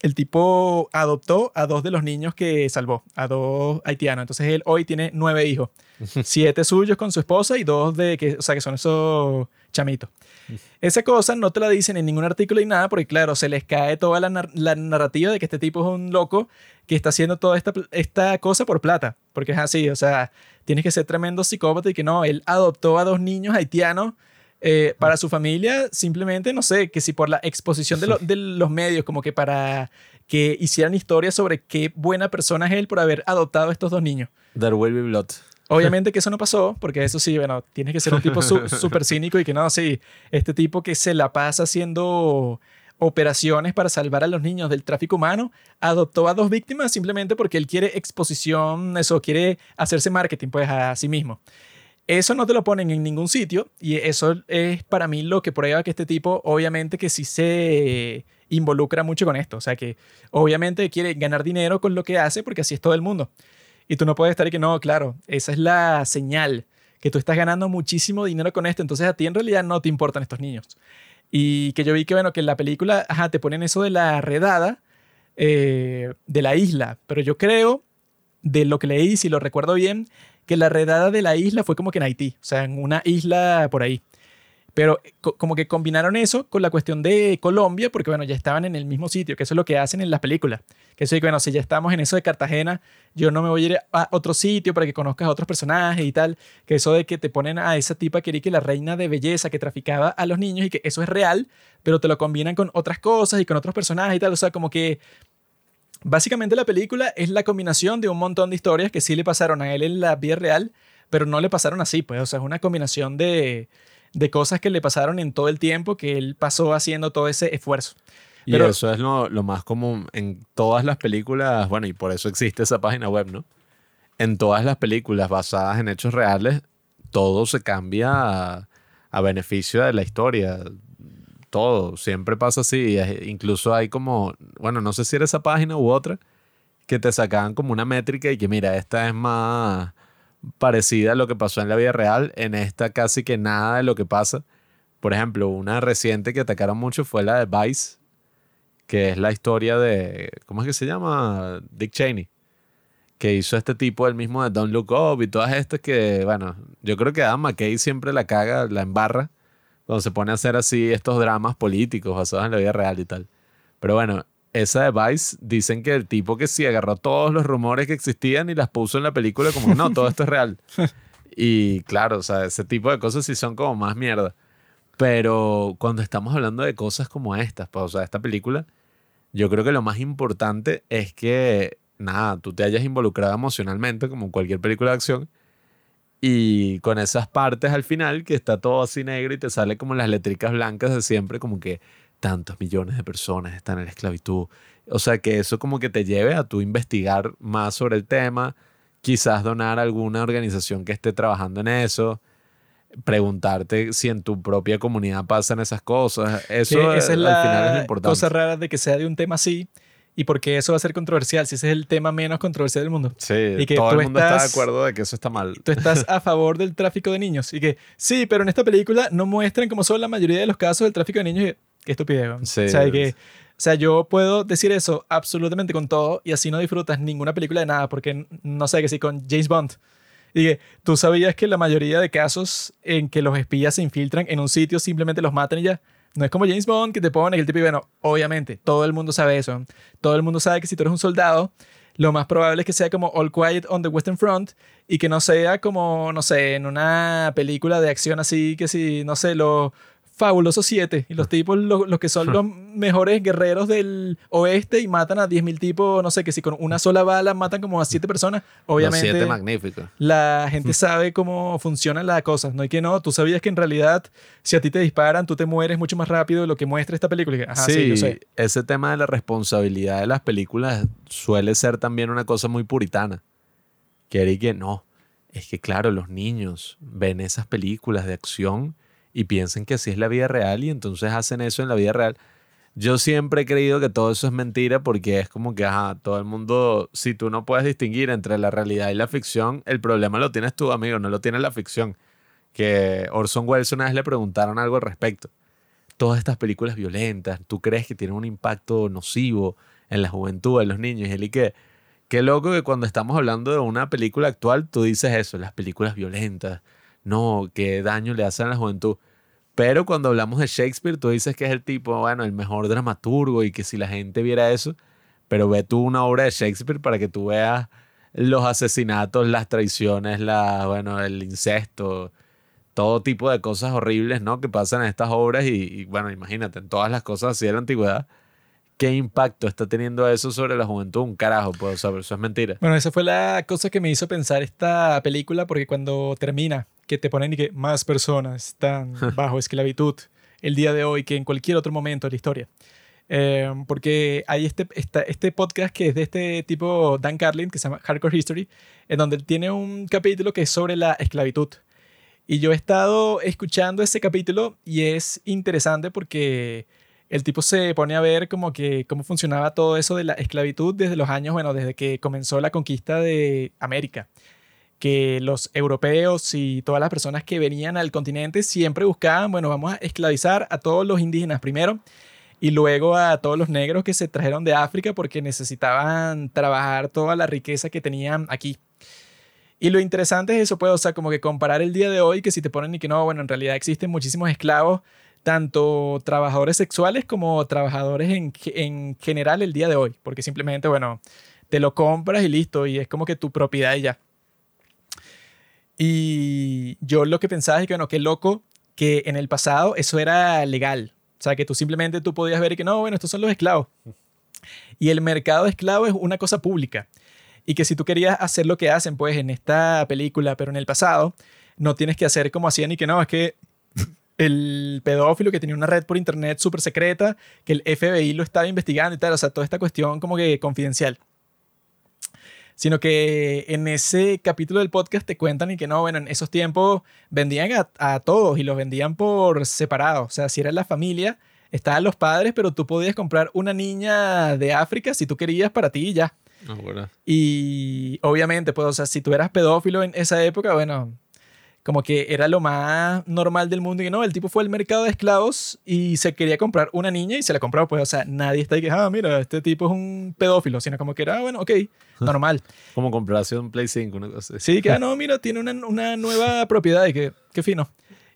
el tipo adoptó a dos de los niños que salvó, a dos haitianos. Entonces él hoy tiene nueve hijos, siete suyos con su esposa y dos de que, o sea, que son esos chamitos. Esa cosa no te la dicen en ningún artículo y nada, porque claro, se les cae toda la, narrativa de que este tipo es un loco que está haciendo toda esta, esta cosa por plata, porque es así, o sea, tienes que ser tremendo psicópata y que no, él adoptó a dos niños haitianos eh, para su familia, simplemente, no sé, que si por la exposición de, de, los medios, como que para que hicieran historias sobre qué buena persona es él por haber adoptado a estos dos niños. There will be blood. Obviamente que eso no pasó, porque eso sí, bueno, tienes que ser un tipo súper cínico y que no, sí, este tipo que se la pasa haciendo operaciones para salvar a los niños del tráfico humano, adoptó a dos víctimas simplemente porque él quiere exposición, eso, quiere hacerse marketing pues a sí mismo. Eso no te lo ponen en ningún sitio y eso es para mí lo que prueba que este tipo obviamente que sí se involucra mucho con esto, o sea que obviamente quiere ganar dinero con lo que hace porque así es todo el mundo. Y tú no puedes estar y que no, claro, esa es la señal, que tú estás ganando muchísimo dinero con esto, entonces a ti en realidad no te importan estos niños. Y que yo vi que, bueno, que en la película, ajá, te ponen eso de la redada eh, de la isla, pero yo creo, de lo que leí, si lo recuerdo bien, que la redada de la isla fue como que en Haití, o sea, en una isla por ahí. Pero eh, como que combinaron eso con la cuestión de Colombia, porque bueno, ya estaban en el mismo sitio, que eso es lo que hacen en las películas. Que eso bueno, si ya estamos en eso de Cartagena, yo no me voy a ir a otro sitio para que conozcas a otros personajes y tal. Que eso de que te ponen a esa tipa que era que la reina de belleza que traficaba a los niños y que eso es real, pero te lo combinan con otras cosas y con otros personajes y tal. O sea, como que básicamente la película es la combinación de un montón de historias que sí le pasaron a él en la vida real, pero no le pasaron así, pues. O sea, es una combinación de de cosas que le pasaron en todo el tiempo que él pasó haciendo todo ese esfuerzo. Y eso es lo, más común en todas las películas, bueno, y por eso existe esa página web, ¿no? En todas las películas basadas en hechos reales, todo se cambia a, a beneficio de la historia. Todo, siempre pasa así. Incluso hay como, bueno, no sé si era esa página u otra, que te sacaban como una métrica y que mira, esta es más parecida a lo que pasó en la vida real. En esta casi que nada de lo que pasa. Por ejemplo, una reciente que atacaron mucho fue la de Vice, que es la historia de, ¿cómo es que se llama? Dick Cheney, que hizo este tipo, el mismo de Don't Look Up y todas estas que, bueno, yo creo que Adam McKay siempre la caga, la embarra, cuando se pone a hacer así estos dramas políticos basados en la vida real y tal. Pero bueno, esa de Vice, dicen que el tipo que sí agarró todos los rumores que existían y las puso en la película como, no, todo esto es real. Y claro, o sea, ese tipo de cosas sí son como más mierda. Pero cuando estamos hablando de cosas como estas, pues, o sea, esta película, yo creo que lo más importante es que, nada, tú te hayas involucrado emocionalmente como en cualquier película de acción. Y con esas partes al final, que está todo así negro y te sale como las letricas blancas de siempre, como que tantos millones de personas están en la esclavitud. O sea, que eso como que te lleve a tú investigar más sobre el tema, quizás donar a alguna organización que esté trabajando en eso, preguntarte si en tu propia comunidad pasan esas cosas. Eso esa es la al final es lo importante. cosa rara de que sea de un tema así y porque eso va a ser controversial, si ese es el tema menos controversial del mundo. Sí, y que todo el mundo está de acuerdo de que eso está mal. Tú estás a favor del tráfico de niños y que sí, pero en esta película no muestran como son la mayoría de los casos del tráfico de niños. Qué estupidez. o, sea, que, o sea, yo puedo decir eso absolutamente con todo y así no disfrutas ninguna película de nada, porque no sé, que si con James Bond. Que tú sabías que la mayoría de casos en que los espías se infiltran en un sitio simplemente los matan y ya. No es como James Bond que te pone el tipo y bueno, obviamente, todo el mundo sabe eso. Todo el mundo sabe que si tú eres un soldado, lo más probable es que sea como All Quiet on the Western Front y que no sea como, no sé, en una película de acción así, que si, no sé, lo Fabuloso 7. Y los tipos, los, que son los mejores guerreros del oeste y matan a 10.000 tipos, no sé, que si con una sola bala matan como a 7 personas, obviamente. Los 7 magníficos. La gente sabe cómo funcionan las cosas. No hay que no. Tú sabías que en realidad, si a ti te disparan, tú te mueres mucho más rápido de lo que muestra esta película. Ajá, sí, yo sé. ese tema de la responsabilidad de las películas suele ser también una cosa muy puritana. Que que no. Es que, claro, los niños ven esas películas de acción y piensen que así es la vida real y entonces hacen eso en la vida real. Yo siempre he creído que todo eso es mentira porque es como que, ajá, todo el mundo, si tú no puedes distinguir entre la realidad y la ficción, el problema lo tienes tú, amigo, no lo tiene la ficción. Que Orson Welles una vez le preguntaron algo al respecto. Todas estas películas violentas, ¿tú crees que tienen un impacto nocivo en la juventud, en los niños? Y él y que, qué loco que cuando estamos hablando de una película actual, tú dices eso, las películas violentas, no, qué daño le hacen a la juventud. Pero cuando hablamos de Shakespeare, tú dices que es el tipo, bueno, el mejor dramaturgo y que si la gente viera eso, pero ve tú una obra de Shakespeare para que tú veas los asesinatos, las traiciones, la, bueno, el incesto, todo tipo de cosas horribles, ¿no? Que pasan en estas obras y, bueno, imagínate, en todas las cosas así de la antigüedad, ¿qué impacto está teniendo eso sobre la juventud? Un carajo, pues, o eso es mentira. Bueno, esa fue la cosa que me hizo pensar esta película, porque cuando termina que te ponen y que más personas están bajo esclavitud el día de hoy que en cualquier otro momento de la historia. Eh, porque hay este, este podcast que es de este tipo, Dan Carlin, que se llama Hardcore History, en donde tiene un capítulo que es sobre la esclavitud. Y yo he estado escuchando ese capítulo y es interesante porque el tipo se pone a ver cómo funcionaba todo eso de la esclavitud desde los años, bueno, desde que comenzó la conquista de América que los europeos y todas las personas que venían al continente siempre buscaban, bueno, vamos a esclavizar a todos los indígenas primero y luego a todos los negros que se trajeron de África porque necesitaban trabajar toda la riqueza que tenían aquí. Y lo interesante es eso, pues, o sea, como que comparar el día de hoy, que si te ponen y que no, bueno, en realidad existen muchísimos esclavos, tanto trabajadores sexuales como trabajadores en, en general el día de hoy, porque simplemente, bueno, te lo compras y listo, y es como que tu propiedad y ya. Y yo lo que pensaba es que, bueno, qué loco que en el pasado eso era legal. O sea, que tú simplemente tú podías ver que no, bueno, estos son los esclavos. Y el mercado de esclavos es una cosa pública. Y que si tú querías hacer lo que hacen, pues, en esta película, pero en el pasado, no tienes que hacer como hacían y que no, es que el pedófilo que tenía una red por internet súper secreta, que el FBI lo estaba investigando y tal, o sea, toda esta cuestión como que confidencial sino que en ese capítulo del podcast te cuentan y que no, bueno, en esos tiempos vendían a, todos y los vendían por separado. O sea, si era la familia, estaban los padres, pero tú podías comprar una niña de África si tú querías para ti y ya. Ah, y obviamente, pues, o sea, si tú eras pedófilo en esa época, bueno, como que era lo más normal del mundo y no, el tipo fue al mercado de esclavos y se quería comprar una niña y se la compró, pues, o sea, nadie está ahí que, ah, mira, este tipo es un pedófilo, sino como que era, ah, bueno, ok, normal. como comprarse un Play 5, una cosa Sí, que, ah, no, mira, tiene una, una nueva propiedad y que, qué fino.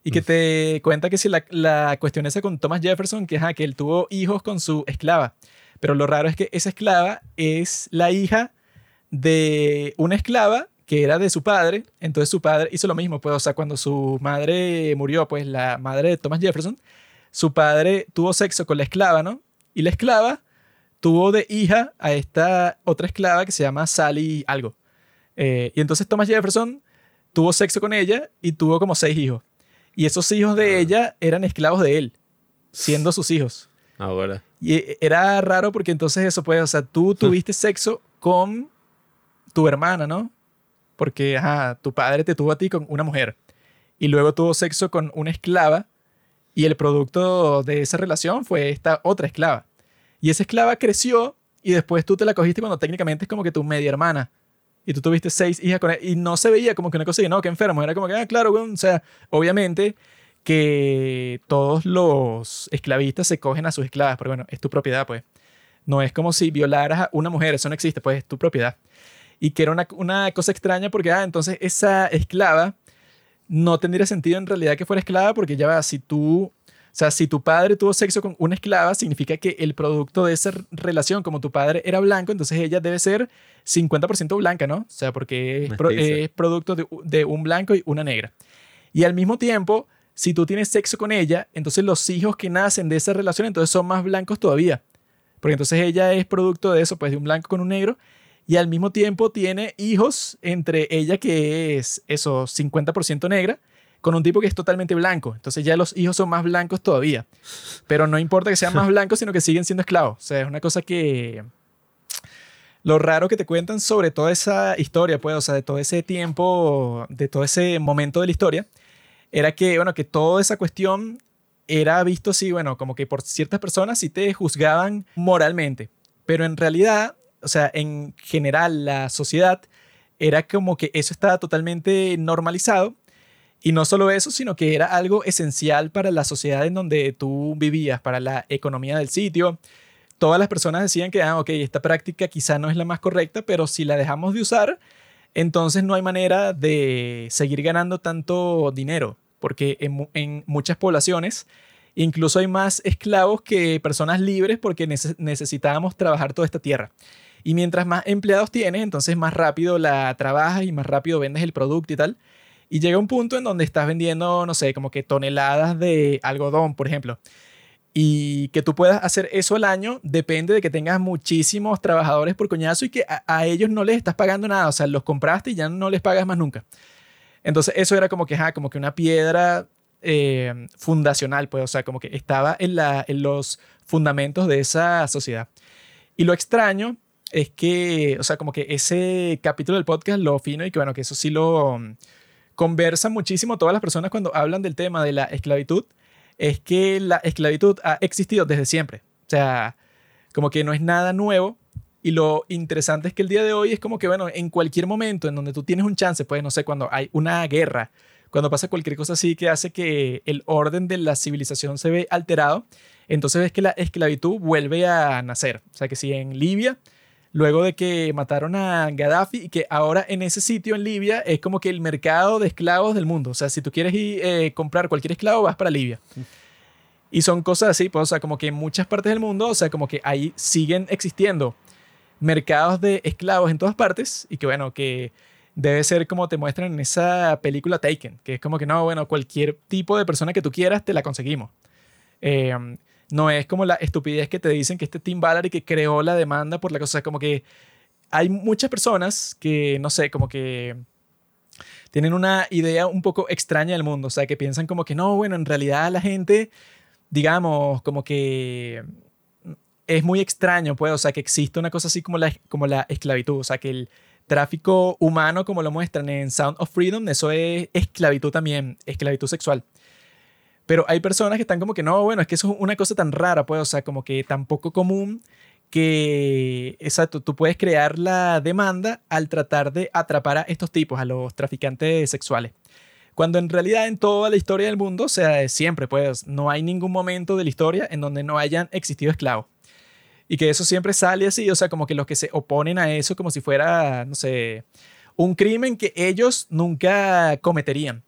Y que te cuenta que si la, la cuestión esa con Thomas Jefferson, que, que él tuvo hijos con su esclava, pero lo raro es que esa esclava es la hija de una esclava que era de su padre, entonces su padre hizo lo mismo, pues, o sea, cuando su madre murió, pues la madre de Thomas Jefferson, su padre tuvo sexo con la esclava, ¿no? Y la esclava tuvo de hija a esta otra esclava que se llama Sally algo. Eh, y entonces Thomas Jefferson tuvo sexo con ella y tuvo como seis hijos. Y esos hijos de ah. ella eran esclavos de él, siendo sus hijos. Ahora. Y eh, era raro porque entonces eso, pues, o sea, tú tuviste sexo con tu hermana, ¿no? Porque ajá, tu padre te tuvo a ti con una mujer y luego tuvo sexo con una esclava y el producto de esa relación fue esta otra esclava. Y esa esclava creció y después tú te la cogiste cuando técnicamente es como que tu media hermana. Y tú tuviste seis hijas con él. Y no se veía como que una cosa de, no, que enfermo. Era como que, ah, claro, o sea, obviamente que todos los esclavistas se cogen a sus esclavas, pero bueno, es tu propiedad, pues. No es como si violaras a una mujer, eso no existe, pues es tu propiedad y que era una, una cosa extraña porque, ah, entonces esa esclava no tendría sentido en realidad que fuera esclava porque ya va, si tú, o sea, si tu padre tuvo sexo con una esclava, significa que el producto de esa relación, como tu padre era blanco, entonces ella debe ser 50% blanca, ¿no? O sea, porque es, producto de, de, un blanco y una negra. Y al mismo tiempo, si tú tienes sexo con ella, entonces los hijos que nacen de esa relación entonces son más blancos todavía. Porque entonces ella es producto de eso, pues de un blanco con un negro, y al mismo tiempo tiene hijos entre ella que es eso, 50% negra, con un tipo que es totalmente blanco. Entonces ya los hijos son más blancos todavía. Pero no importa que sean más blancos, sino que siguen siendo esclavos. O sea, es una cosa que... Lo raro que te cuentan sobre toda esa historia, pues, o sea, de todo ese tiempo, de todo ese momento de la historia, era que, bueno, que toda esa cuestión era visto así, bueno, como que por ciertas personas sí te juzgaban moralmente. Pero en realidad, o sea, en general la sociedad era como que eso estaba totalmente normalizado y no solo eso, sino que era algo esencial para la sociedad en donde tú vivías, para la economía del sitio. Todas las personas decían que, ah, ok, esta práctica quizá no es la más correcta, pero si la dejamos de usar, entonces no hay manera de seguir ganando tanto dinero, porque en, en muchas poblaciones incluso hay más esclavos que personas libres porque necesitábamos trabajar toda esta tierra. Y mientras más empleados tienes, entonces más rápido la trabajas y más rápido vendes el producto y tal. Y llega un punto en donde estás vendiendo, no sé, como que toneladas de algodón, por ejemplo. Y que tú puedas hacer eso al año depende de que tengas muchísimos trabajadores por coñazo y que a, ellos no les estás pagando nada. O sea, los compraste y ya no les pagas más nunca. Entonces, eso era como que, como que una piedra eh, fundacional, pues, o sea, como que estaba en, la, en los fundamentos de esa sociedad. Y lo extraño es que, o sea, como que ese capítulo del podcast, lo fino y que, bueno, que eso sí lo conversan muchísimo todas las personas cuando hablan del tema de la esclavitud, es que la esclavitud ha existido desde siempre. O sea, como que no es nada nuevo. Y lo interesante es que el día de hoy es como que, bueno, en cualquier momento en donde tú tienes un chance, pues no sé, cuando hay una guerra, cuando pasa cualquier cosa así que hace que el orden de la civilización se ve alterado, entonces ves que la esclavitud vuelve a nacer. O sea, que si en Libia luego de que mataron a Gaddafi y que ahora en ese sitio en Libia es como que el mercado de esclavos del mundo. O sea, si tú quieres ir, eh, comprar cualquier esclavo, vas para Libia. Y son cosas así, pues, o sea, como que en muchas partes del mundo, o sea, como que ahí siguen existiendo mercados de esclavos en todas partes y que bueno, que debe ser como te muestran en esa película Taken, que es como que no, bueno, cualquier tipo de persona que tú quieras, te la conseguimos. Eh, no es como la estupidez que te dicen que este Tim Ballard que creó la demanda por la cosa. Como que hay muchas personas que, no sé, como que tienen una idea un poco extraña del mundo. O sea, que piensan como que no, bueno, en realidad la gente, digamos, como que es muy extraño, pues, o sea, que existe una cosa así como la, como la esclavitud. O sea, que el tráfico humano, como lo muestran en Sound of Freedom, eso es esclavitud también, esclavitud sexual. Pero hay personas que están como que no, bueno, es que eso es una cosa tan rara, pues, o sea, como que tan poco común que, exacto, tú puedes crear la demanda al tratar de atrapar a estos tipos, a los traficantes sexuales. Cuando en realidad en toda la historia del mundo, o sea, siempre, pues, no hay ningún momento de la historia en donde no hayan existido esclavos. Y que eso siempre sale así, o sea, como que los que se oponen a eso como si fuera, no sé, un crimen que ellos nunca cometerían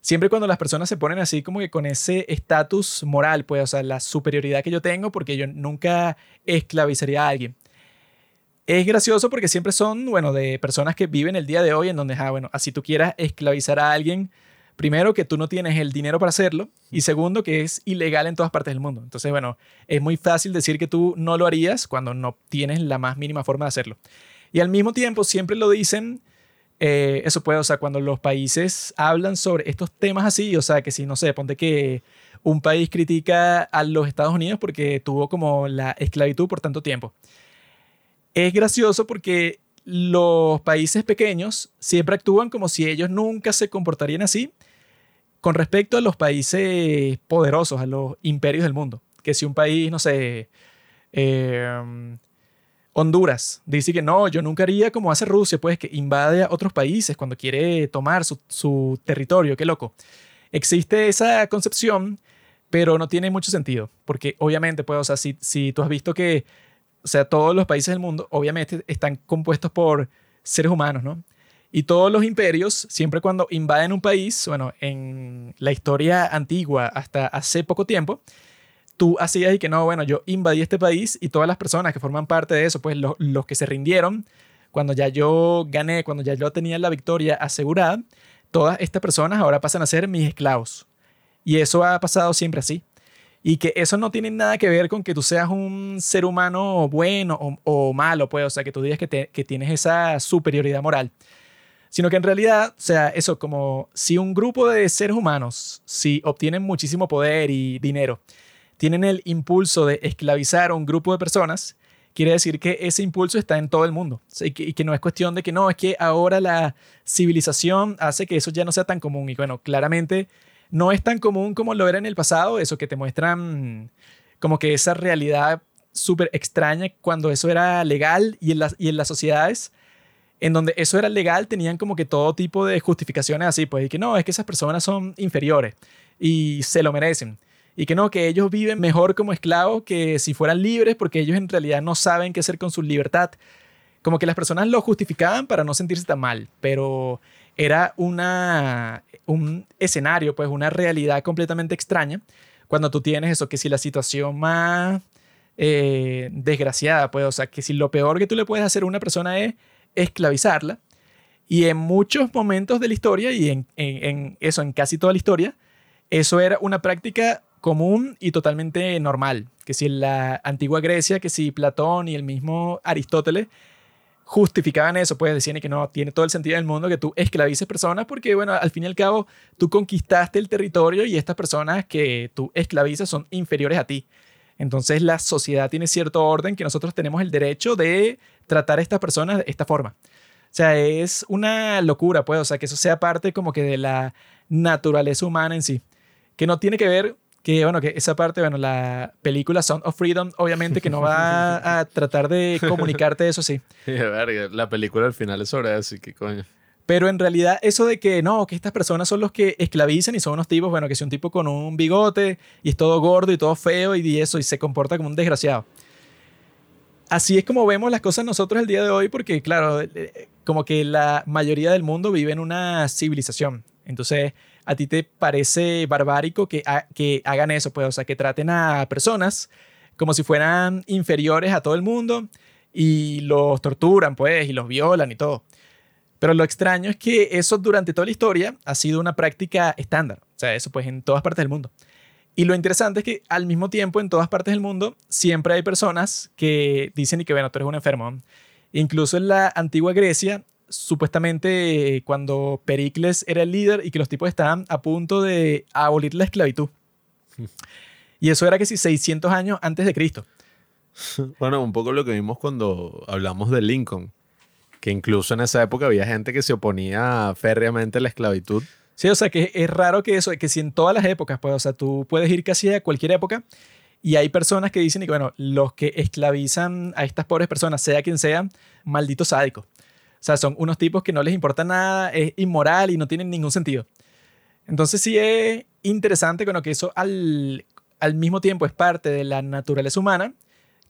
siempre cuando las personas se ponen así como que con ese estatus moral, pues, o sea, la superioridad que yo tengo porque yo nunca esclavizaría a alguien. Es gracioso porque siempre son, bueno, de personas que viven el día de hoy en donde, ah, bueno, así tú quieras esclavizar a alguien, primero que tú no tienes el dinero para hacerlo y segundo que es ilegal en todas partes del mundo. Entonces, bueno, es muy fácil decir que tú no lo harías cuando no tienes la más mínima forma de hacerlo. Y al mismo tiempo siempre lo dicen eh, eso puede, o sea, cuando los países hablan sobre estos temas así, o sea, que si, no sé, ponte que un país critica a los Estados Unidos porque tuvo como la esclavitud por tanto tiempo. Es gracioso porque los países pequeños siempre actúan como si ellos nunca se comportarían así con respecto a los países poderosos, a los imperios del mundo. Que si un país, no sé, eh, Honduras dice que no, yo nunca haría como hace Rusia, pues que invade a otros países cuando quiere tomar su, territorio, qué loco. Existe esa concepción, pero no tiene mucho sentido, porque obviamente, pues, o sea, si, si tú has visto que, o sea, todos los países del mundo, obviamente, están compuestos por seres humanos, ¿no? Y todos los imperios, siempre cuando invaden un país, bueno, en la historia antigua hasta hace poco tiempo, tú hacías y que no, bueno, yo invadí este país y todas las personas que forman parte de eso, pues los que se rindieron, cuando ya yo gané, cuando ya yo tenía la victoria asegurada, todas estas personas ahora pasan a ser mis esclavos. Y eso ha pasado siempre así. Y que eso no tiene nada que ver con que tú seas un ser humano bueno o, malo, pues, o sea, que tú digas que, que tienes esa superioridad moral. Sino que en realidad, o sea, eso como si un grupo de seres humanos, si obtienen muchísimo poder y dinero, tienen el impulso de esclavizar a un grupo de personas, quiere decir que ese impulso está en todo el mundo. y, que, no es cuestión de que no, es que ahora la civilización hace que eso ya no sea tan común. Y bueno, claramente no es tan común como lo era en el pasado, eso que te muestran como que esa realidad súper extraña cuando eso era legal y en, las, y en las sociedades en donde eso era legal tenían como que todo tipo de justificaciones así, pues, y que no, es que esas personas son inferiores y se lo merecen. Y que no, que ellos viven mejor como esclavos que si fueran libres porque ellos en realidad no saben qué hacer con su libertad. Como que las personas lo justificaban para no sentirse tan mal, pero era una, un escenario, pues una realidad completamente extraña cuando tú tienes eso, que si la situación más eh, desgraciada, pues, o sea, que si lo peor que tú le puedes hacer a una persona es esclavizarla, y en muchos momentos de la historia, y en, en eso, en casi toda la historia, eso era una práctica común y totalmente normal, que si en la antigua Grecia, que si Platón y el mismo Aristóteles justificaban eso, pues decían que no, tiene todo el sentido del mundo que tú esclavices personas porque, bueno, al fin y al cabo, tú conquistaste el territorio y estas personas que tú esclavizas son inferiores a ti. Entonces la sociedad tiene cierto orden que nosotros tenemos el derecho de tratar a estas personas de esta forma. O sea, es una locura, pues, o sea, que eso sea parte como que de la naturaleza humana en sí, que no tiene que ver que bueno, que esa parte, bueno, la película Sound of Freedom, obviamente que no va a tratar de comunicarte eso, sí. la película al final es sobre eso, y qué coño. Pero en realidad eso de que no, que estas personas son los que esclavizan y son unos tipos, bueno, que es un tipo con un bigote y es todo gordo y todo feo y eso y se comporta como un desgraciado. Así es como vemos las cosas nosotros el día de hoy porque claro, eh, como que la mayoría del mundo vive en una civilización. Entonces, a ti te parece barbárico que, que hagan eso, pues, o sea, que traten a personas como si fueran inferiores a todo el mundo y los torturan, pues, y los violan y todo. Pero lo extraño es que eso durante toda la historia ha sido una práctica estándar, o sea, eso pues en todas partes del mundo. Y lo interesante es que al mismo tiempo en todas partes del mundo siempre hay personas que dicen y que, bueno, tú eres un enfermo. Incluso en la antigua Grecia supuestamente cuando Pericles era el líder y que los tipos estaban a punto de abolir la esclavitud. Y eso era que si 600 años antes de Cristo. Bueno, un poco lo que vimos cuando hablamos de Lincoln, que incluso en esa época había gente que se oponía férreamente a la esclavitud. Sí, o sea que es raro que eso, que si en todas las épocas, pues, o sea, tú puedes ir casi a cualquier época y hay personas que dicen que, bueno, los que esclavizan a estas pobres personas, sea quien sea, malditos sádicos. Sea, son unos tipos que no les importa nada, es inmoral y no tienen ningún sentido. Entonces sí es interesante con lo que eso al, al mismo tiempo es parte de la naturaleza humana,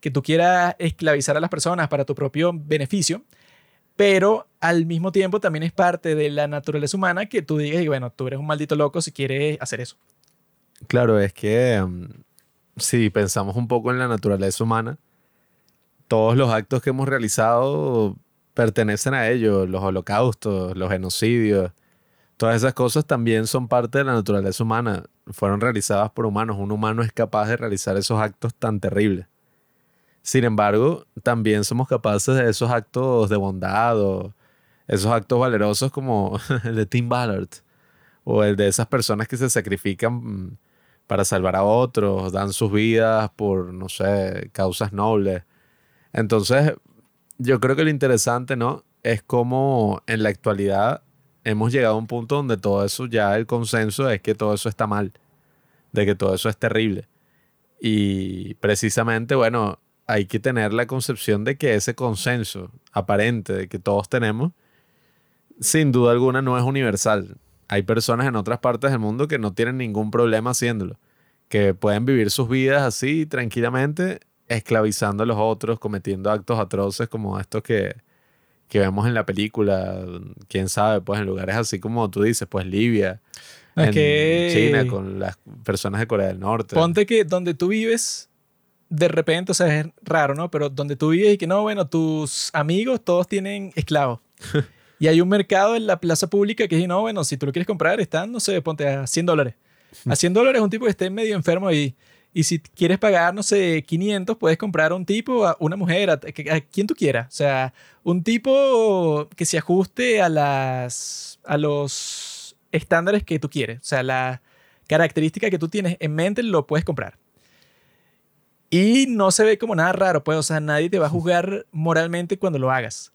que tú quieras esclavizar a las personas para tu propio beneficio, pero al mismo tiempo también es parte de la naturaleza humana que tú digas, bueno, tú eres un maldito loco si quieres hacer eso. Claro, es que mm, si pensamos un poco en la naturaleza humana, todos los actos que hemos realizado pertenecen a ellos, los holocaustos, los genocidios, todas esas cosas también son parte de la naturaleza humana, fueron realizadas por humanos, un humano es capaz de realizar esos actos tan terribles. Sin embargo, también somos capaces de esos actos de bondad esos actos valerosos como el de Tim Ballard o el de esas personas que se sacrifican para salvar a otros, dan sus vidas por, no sé, causas nobles. Entonces, yo creo que lo interesante, ¿no? Es como en la actualidad hemos llegado a un punto donde todo eso, ya el consenso es que todo eso está mal, de que todo eso es terrible. Y precisamente, bueno, hay que tener la concepción de que ese consenso aparente de que todos tenemos, sin duda alguna no es universal. Hay personas en otras partes del mundo que no tienen ningún problema haciéndolo, que pueden vivir sus vidas así tranquilamente esclavizando a los otros, cometiendo actos atroces como estos que, que vemos en la película, quién sabe, pues en lugares así como tú dices, pues Libia, en China, con las personas de Corea del Norte. Ponte que donde tú vives, de repente, o sea, es raro, ¿no? Pero donde tú vives y que no, bueno, tus amigos todos tienen esclavos. y hay un mercado en la plaza pública que dice, no, bueno, si tú lo quieres comprar, están, no sé, ponte a 100 dólares. A 100 dólares un tipo que esté medio enfermo y, y si quieres pagar, no sé, 500, puedes comprar a un tipo, a una mujer, a, a, quien tú quieras. O sea, un tipo que se ajuste a, las, a los estándares que tú quieres. O sea, la característica que tú tienes en mente lo puedes comprar. Y no se ve como nada raro, pues, o sea, nadie te va a juzgar moralmente cuando lo hagas.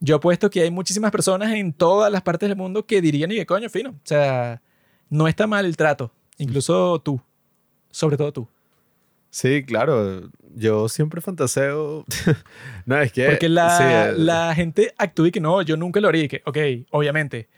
Yo apuesto que hay muchísimas personas en todas las partes del mundo que dirían, y qué coño, fino. O sea, no está mal el trato, incluso tú, sobre todo tú. Sí, claro. Yo siempre fantaseo. no, es que. Porque la, la gente actúa y que no, yo nunca lo haría. que, ok, obviamente.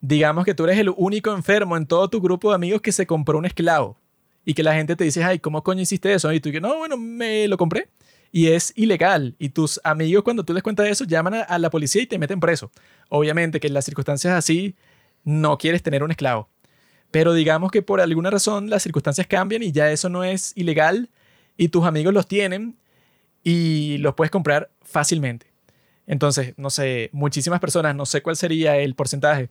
Digamos que tú eres el único enfermo en todo tu grupo de amigos que se compró un esclavo y que la gente te dice, ay, ¿cómo coño hiciste eso? Y tú dices, no, bueno, me lo compré. Y es ilegal. Y tus amigos, cuando tú les cuentas eso, llaman a, la policía y te meten preso. Obviamente que en las circunstancias así no quieres tener un esclavo. Pero digamos que por alguna razón las circunstancias cambian y ya eso no es ilegal y tus amigos los tienen y los puedes comprar fácilmente. Entonces, no sé, muchísimas personas, no sé cuál sería el porcentaje,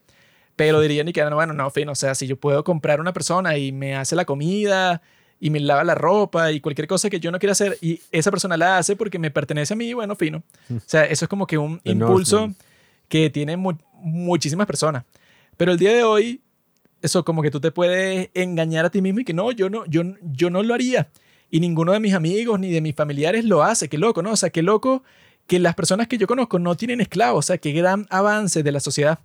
pero dirían y que, bueno, no, fin, o sea, si yo puedo comprar una persona y me hace la comida y me lava la ropa y cualquier cosa que yo no quiera hacer y esa persona la hace porque me pertenece a mí, bueno, fino. O sea, eso es como que un impulso que tienen muchísimas personas. Pero el día de hoy, eso como que tú te puedes engañar a ti mismo y que no, yo no, yo, yo no lo haría. Y ninguno de mis amigos ni de mis familiares lo hace. Qué loco, ¿no? O sea, qué loco que las personas que yo conozco no tienen esclavos. O sea, qué gran avance de la sociedad.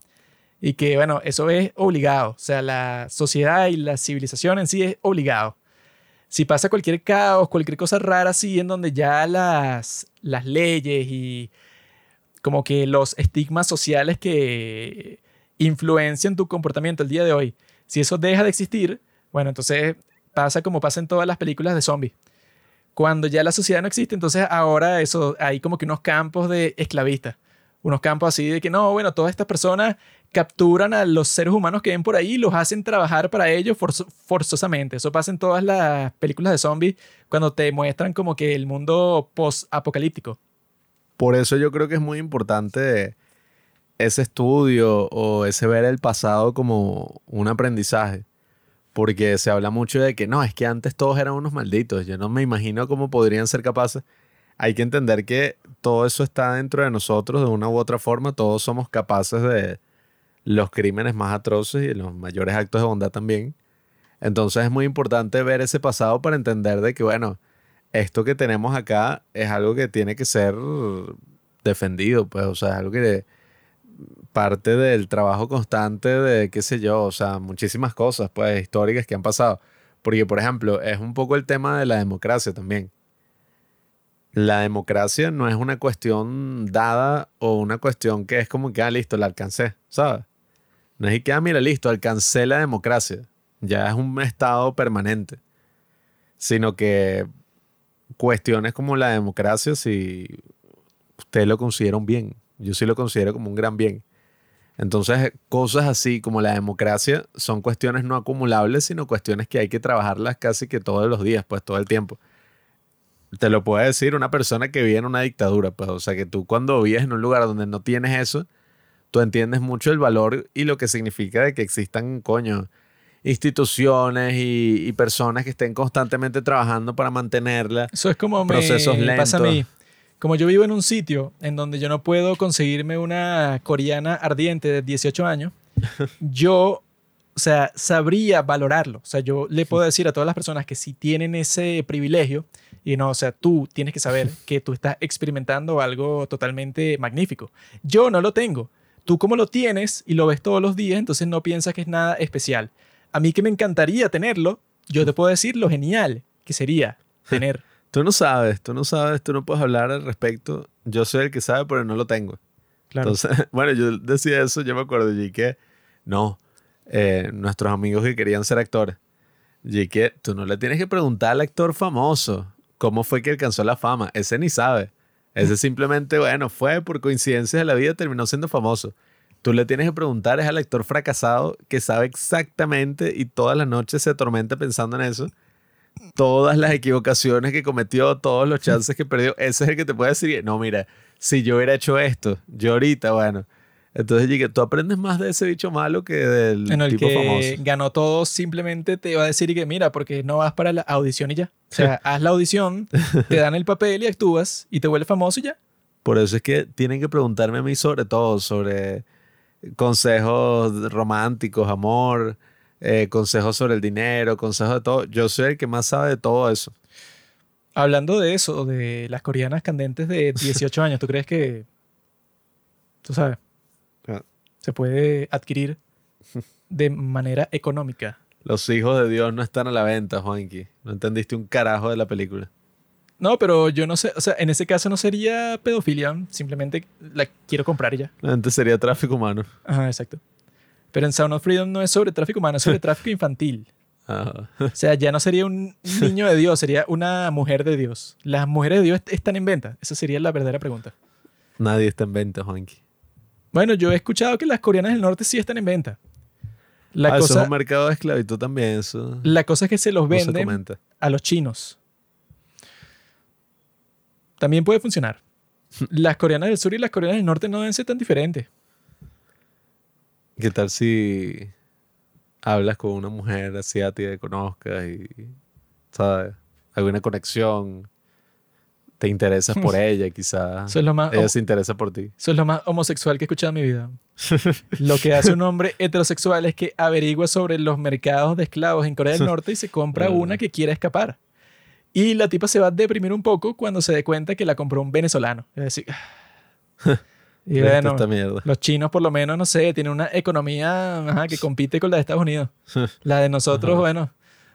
Y que, bueno, eso es obligado. O sea, la sociedad y la civilización en sí es obligado. Si pasa cualquier caos, cualquier cosa rara así, en donde ya las, las leyes y como que los estigmas sociales que influencian tu comportamiento el día de hoy, si eso deja de existir, bueno, entonces pasa como pasa en todas las películas de zombies. Cuando ya la sociedad no existe, entonces ahora eso, hay como que unos campos de esclavistas unos campos así de que no, bueno, todas estas personas capturan a los seres humanos que ven por ahí y los hacen trabajar para ellos forzosamente. Eso pasa en todas las películas de zombies cuando te muestran como que el mundo post-apocalíptico. Por eso yo creo que es muy importante ese estudio o ese ver el pasado como un aprendizaje. Porque se habla mucho de que no, es que antes todos eran unos malditos. Yo no me imagino cómo podrían ser capaces hay que entender que todo eso está dentro de nosotros de una u otra forma. Todos somos capaces de los crímenes más atroces y los mayores actos de bondad también. Entonces es muy importante ver ese pasado para entender de que, bueno, esto que tenemos acá es algo que tiene que ser defendido, pues, o sea, es algo que parte del trabajo constante de, qué sé yo, o sea, muchísimas cosas, pues, históricas que han pasado. Porque, por ejemplo, es un poco el tema de la democracia también la democracia no es una cuestión dada o una cuestión que es como que, ah, listo, la alcancé, ¿sabes? No es que, ah, mira, listo, alcancé la democracia. Ya es un estado permanente. Sino que cuestiones como la democracia, si usted lo considera un bien, yo sí lo considero como un gran bien. Entonces, cosas así como la democracia son cuestiones no acumulables, sino cuestiones que hay que trabajarlas casi que todos los días, pues todo el tiempo te lo puede decir una persona que vive en una dictadura, pues, o sea, que tú cuando vives en un lugar donde no tienes eso, tú entiendes mucho el valor y lo que significa de que existan, coño, instituciones y, personas que estén constantemente trabajando para mantenerla. Eso es como procesos me pasa a mí. Como yo vivo en un sitio en donde yo no puedo conseguirme una coreana ardiente de 18 años, yo o sea, sabría valorarlo. O sea, yo le puedo decir a todas las personas que si tienen ese privilegio, y no, o sea, tú tienes que saber que tú estás experimentando algo totalmente magnífico. Yo no lo tengo. Tú como lo tienes y lo ves todos los días, entonces no piensas que es nada especial. A mí que me encantaría tenerlo, yo te puedo decir lo genial que sería tener. Tú no sabes, tú no sabes, tú no puedes hablar al respecto. Yo soy el que sabe, pero no lo tengo. Claro. Entonces, bueno, yo decía eso, yo me acuerdo, y que no, eh, nuestros amigos que querían ser actores. Y que tú no le tienes que preguntar al actor famoso cómo fue que alcanzó la fama. Ese ni sabe. Ese simplemente, bueno, fue por coincidencia de la vida, terminó siendo famoso. Tú le tienes que preguntar es al actor fracasado que sabe exactamente y todas las noches se atormenta pensando en eso. Todas las equivocaciones que cometió, todos los chances que perdió. Ese es el que te puede decir, no, mira, si yo hubiera hecho esto, yo ahorita, bueno, Entonces llegué, tú aprendes más de ese bicho malo que del En el tipo que famoso. ganó todo, simplemente te va a decir que mira, porque no vas para la audición y ya. O sea, haz la audición, te dan el papel y actúas y te vuelves famoso y ya. Por eso es que tienen que preguntarme a mí sobre todo, sobre consejos románticos, amor, eh, consejos sobre el dinero, consejos de todo. Yo soy el que más sabe de todo eso. Hablando de eso, de las coreanas candentes de 18 años, ¿tú crees que, tú sabes, Ah. se puede adquirir de manera económica? Los hijos de Dios no están a la venta, Juanqui. No entendiste un carajo de la película. No, pero yo no sé, o sea, en ese caso no sería pedofilia, simplemente la quiero comprar ya. Antes sería tráfico humano. Ajá, exacto. Pero en Sound of Freedom no es sobre tráfico humano, es sobre tráfico infantil. Ajá. O sea, ya no sería un niño de Dios, sería una mujer de Dios. ¿Las mujeres de Dios est- están en venta? Esa sería la verdadera pregunta. Nadie está en venta, Juanqui. Bueno, yo he escuchado que las coreanas del norte sí están en venta. La, ah, eso cosa, es un mercado de esclavitud también. Eso la cosa es que se los no se venden a los chinos. También puede funcionar. Las coreanas del sur y las coreanas del norte no deben ser tan diferentes. ¿Qué tal si hablas con una mujer asiática que conozcas y, ¿sabes? Alguna conexión, te interesas por ella, quizás. Eso es lo más, Ella se interesa por ti. eso es lo más homosexual que he escuchado en mi vida. Lo que hace un hombre heterosexual es que averigua sobre los mercados de esclavos en Corea del Norte y se compra una que quiera escapar. Y la tipa se va a deprimir un poco cuando se dé cuenta que la compró un venezolano. Es decir, y bueno, esta mierda. los chinos por lo menos, no sé, tienen una economía ajá, que compite con la de Estados Unidos. La de nosotros, Ajá. bueno.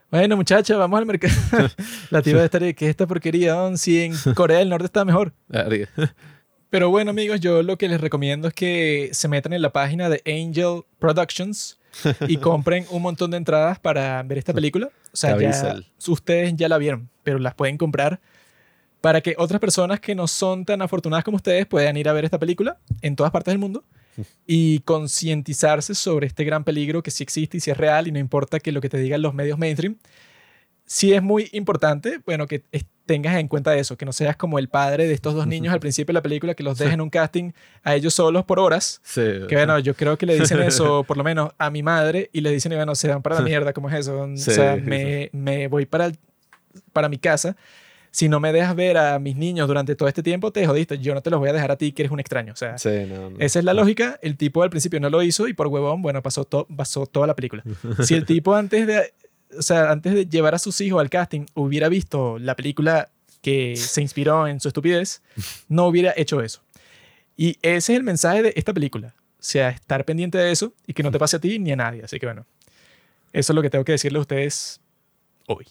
Bueno, muchacha, vamos al mercado. la tipa de estar ¿qué es esta porquería? don? Si en Corea del Norte está mejor. Pero bueno, amigos, yo lo que les recomiendo es que se metan en la página de Angel Productions y compren un montón de entradas para ver esta película. O sea, ya, ustedes ya la vieron, pero las pueden comprar para que otras personas que no son tan afortunadas como ustedes puedan ir a ver esta película en todas partes del mundo y concientizarse sobre este gran peligro que sí existe y si es real y no importa que lo que te digan los medios mainstream. Sí es muy importante, bueno, que tengas en cuenta eso, que no seas como el padre de estos dos niños al principio de la película, que los dejen en un casting a ellos solos por horas. Sí. Que bueno, yo creo que le dicen eso, por lo menos a mi madre, y le dicen, bueno, se van para la mierda, ¿cómo es eso? O Sí. sea, me, me voy para, para mi casa. Si no me dejas ver a mis niños durante todo este tiempo, te jodiste. Yo no te los voy a dejar a ti, que eres un extraño. O sea, Sí, no, no. esa es la lógica. El tipo al principio no lo hizo y por huevón, bueno, pasó, to- pasó toda la película. Si el tipo antes de, o sea, antes de llevar a sus hijos al casting hubiera visto la película que se inspiró en su estupidez, no hubiera hecho eso. Y ese es el mensaje de esta película. O sea, estar pendiente de eso y que no te pase a ti ni a nadie. Así que bueno, eso es lo que tengo que decirle a ustedes hoy.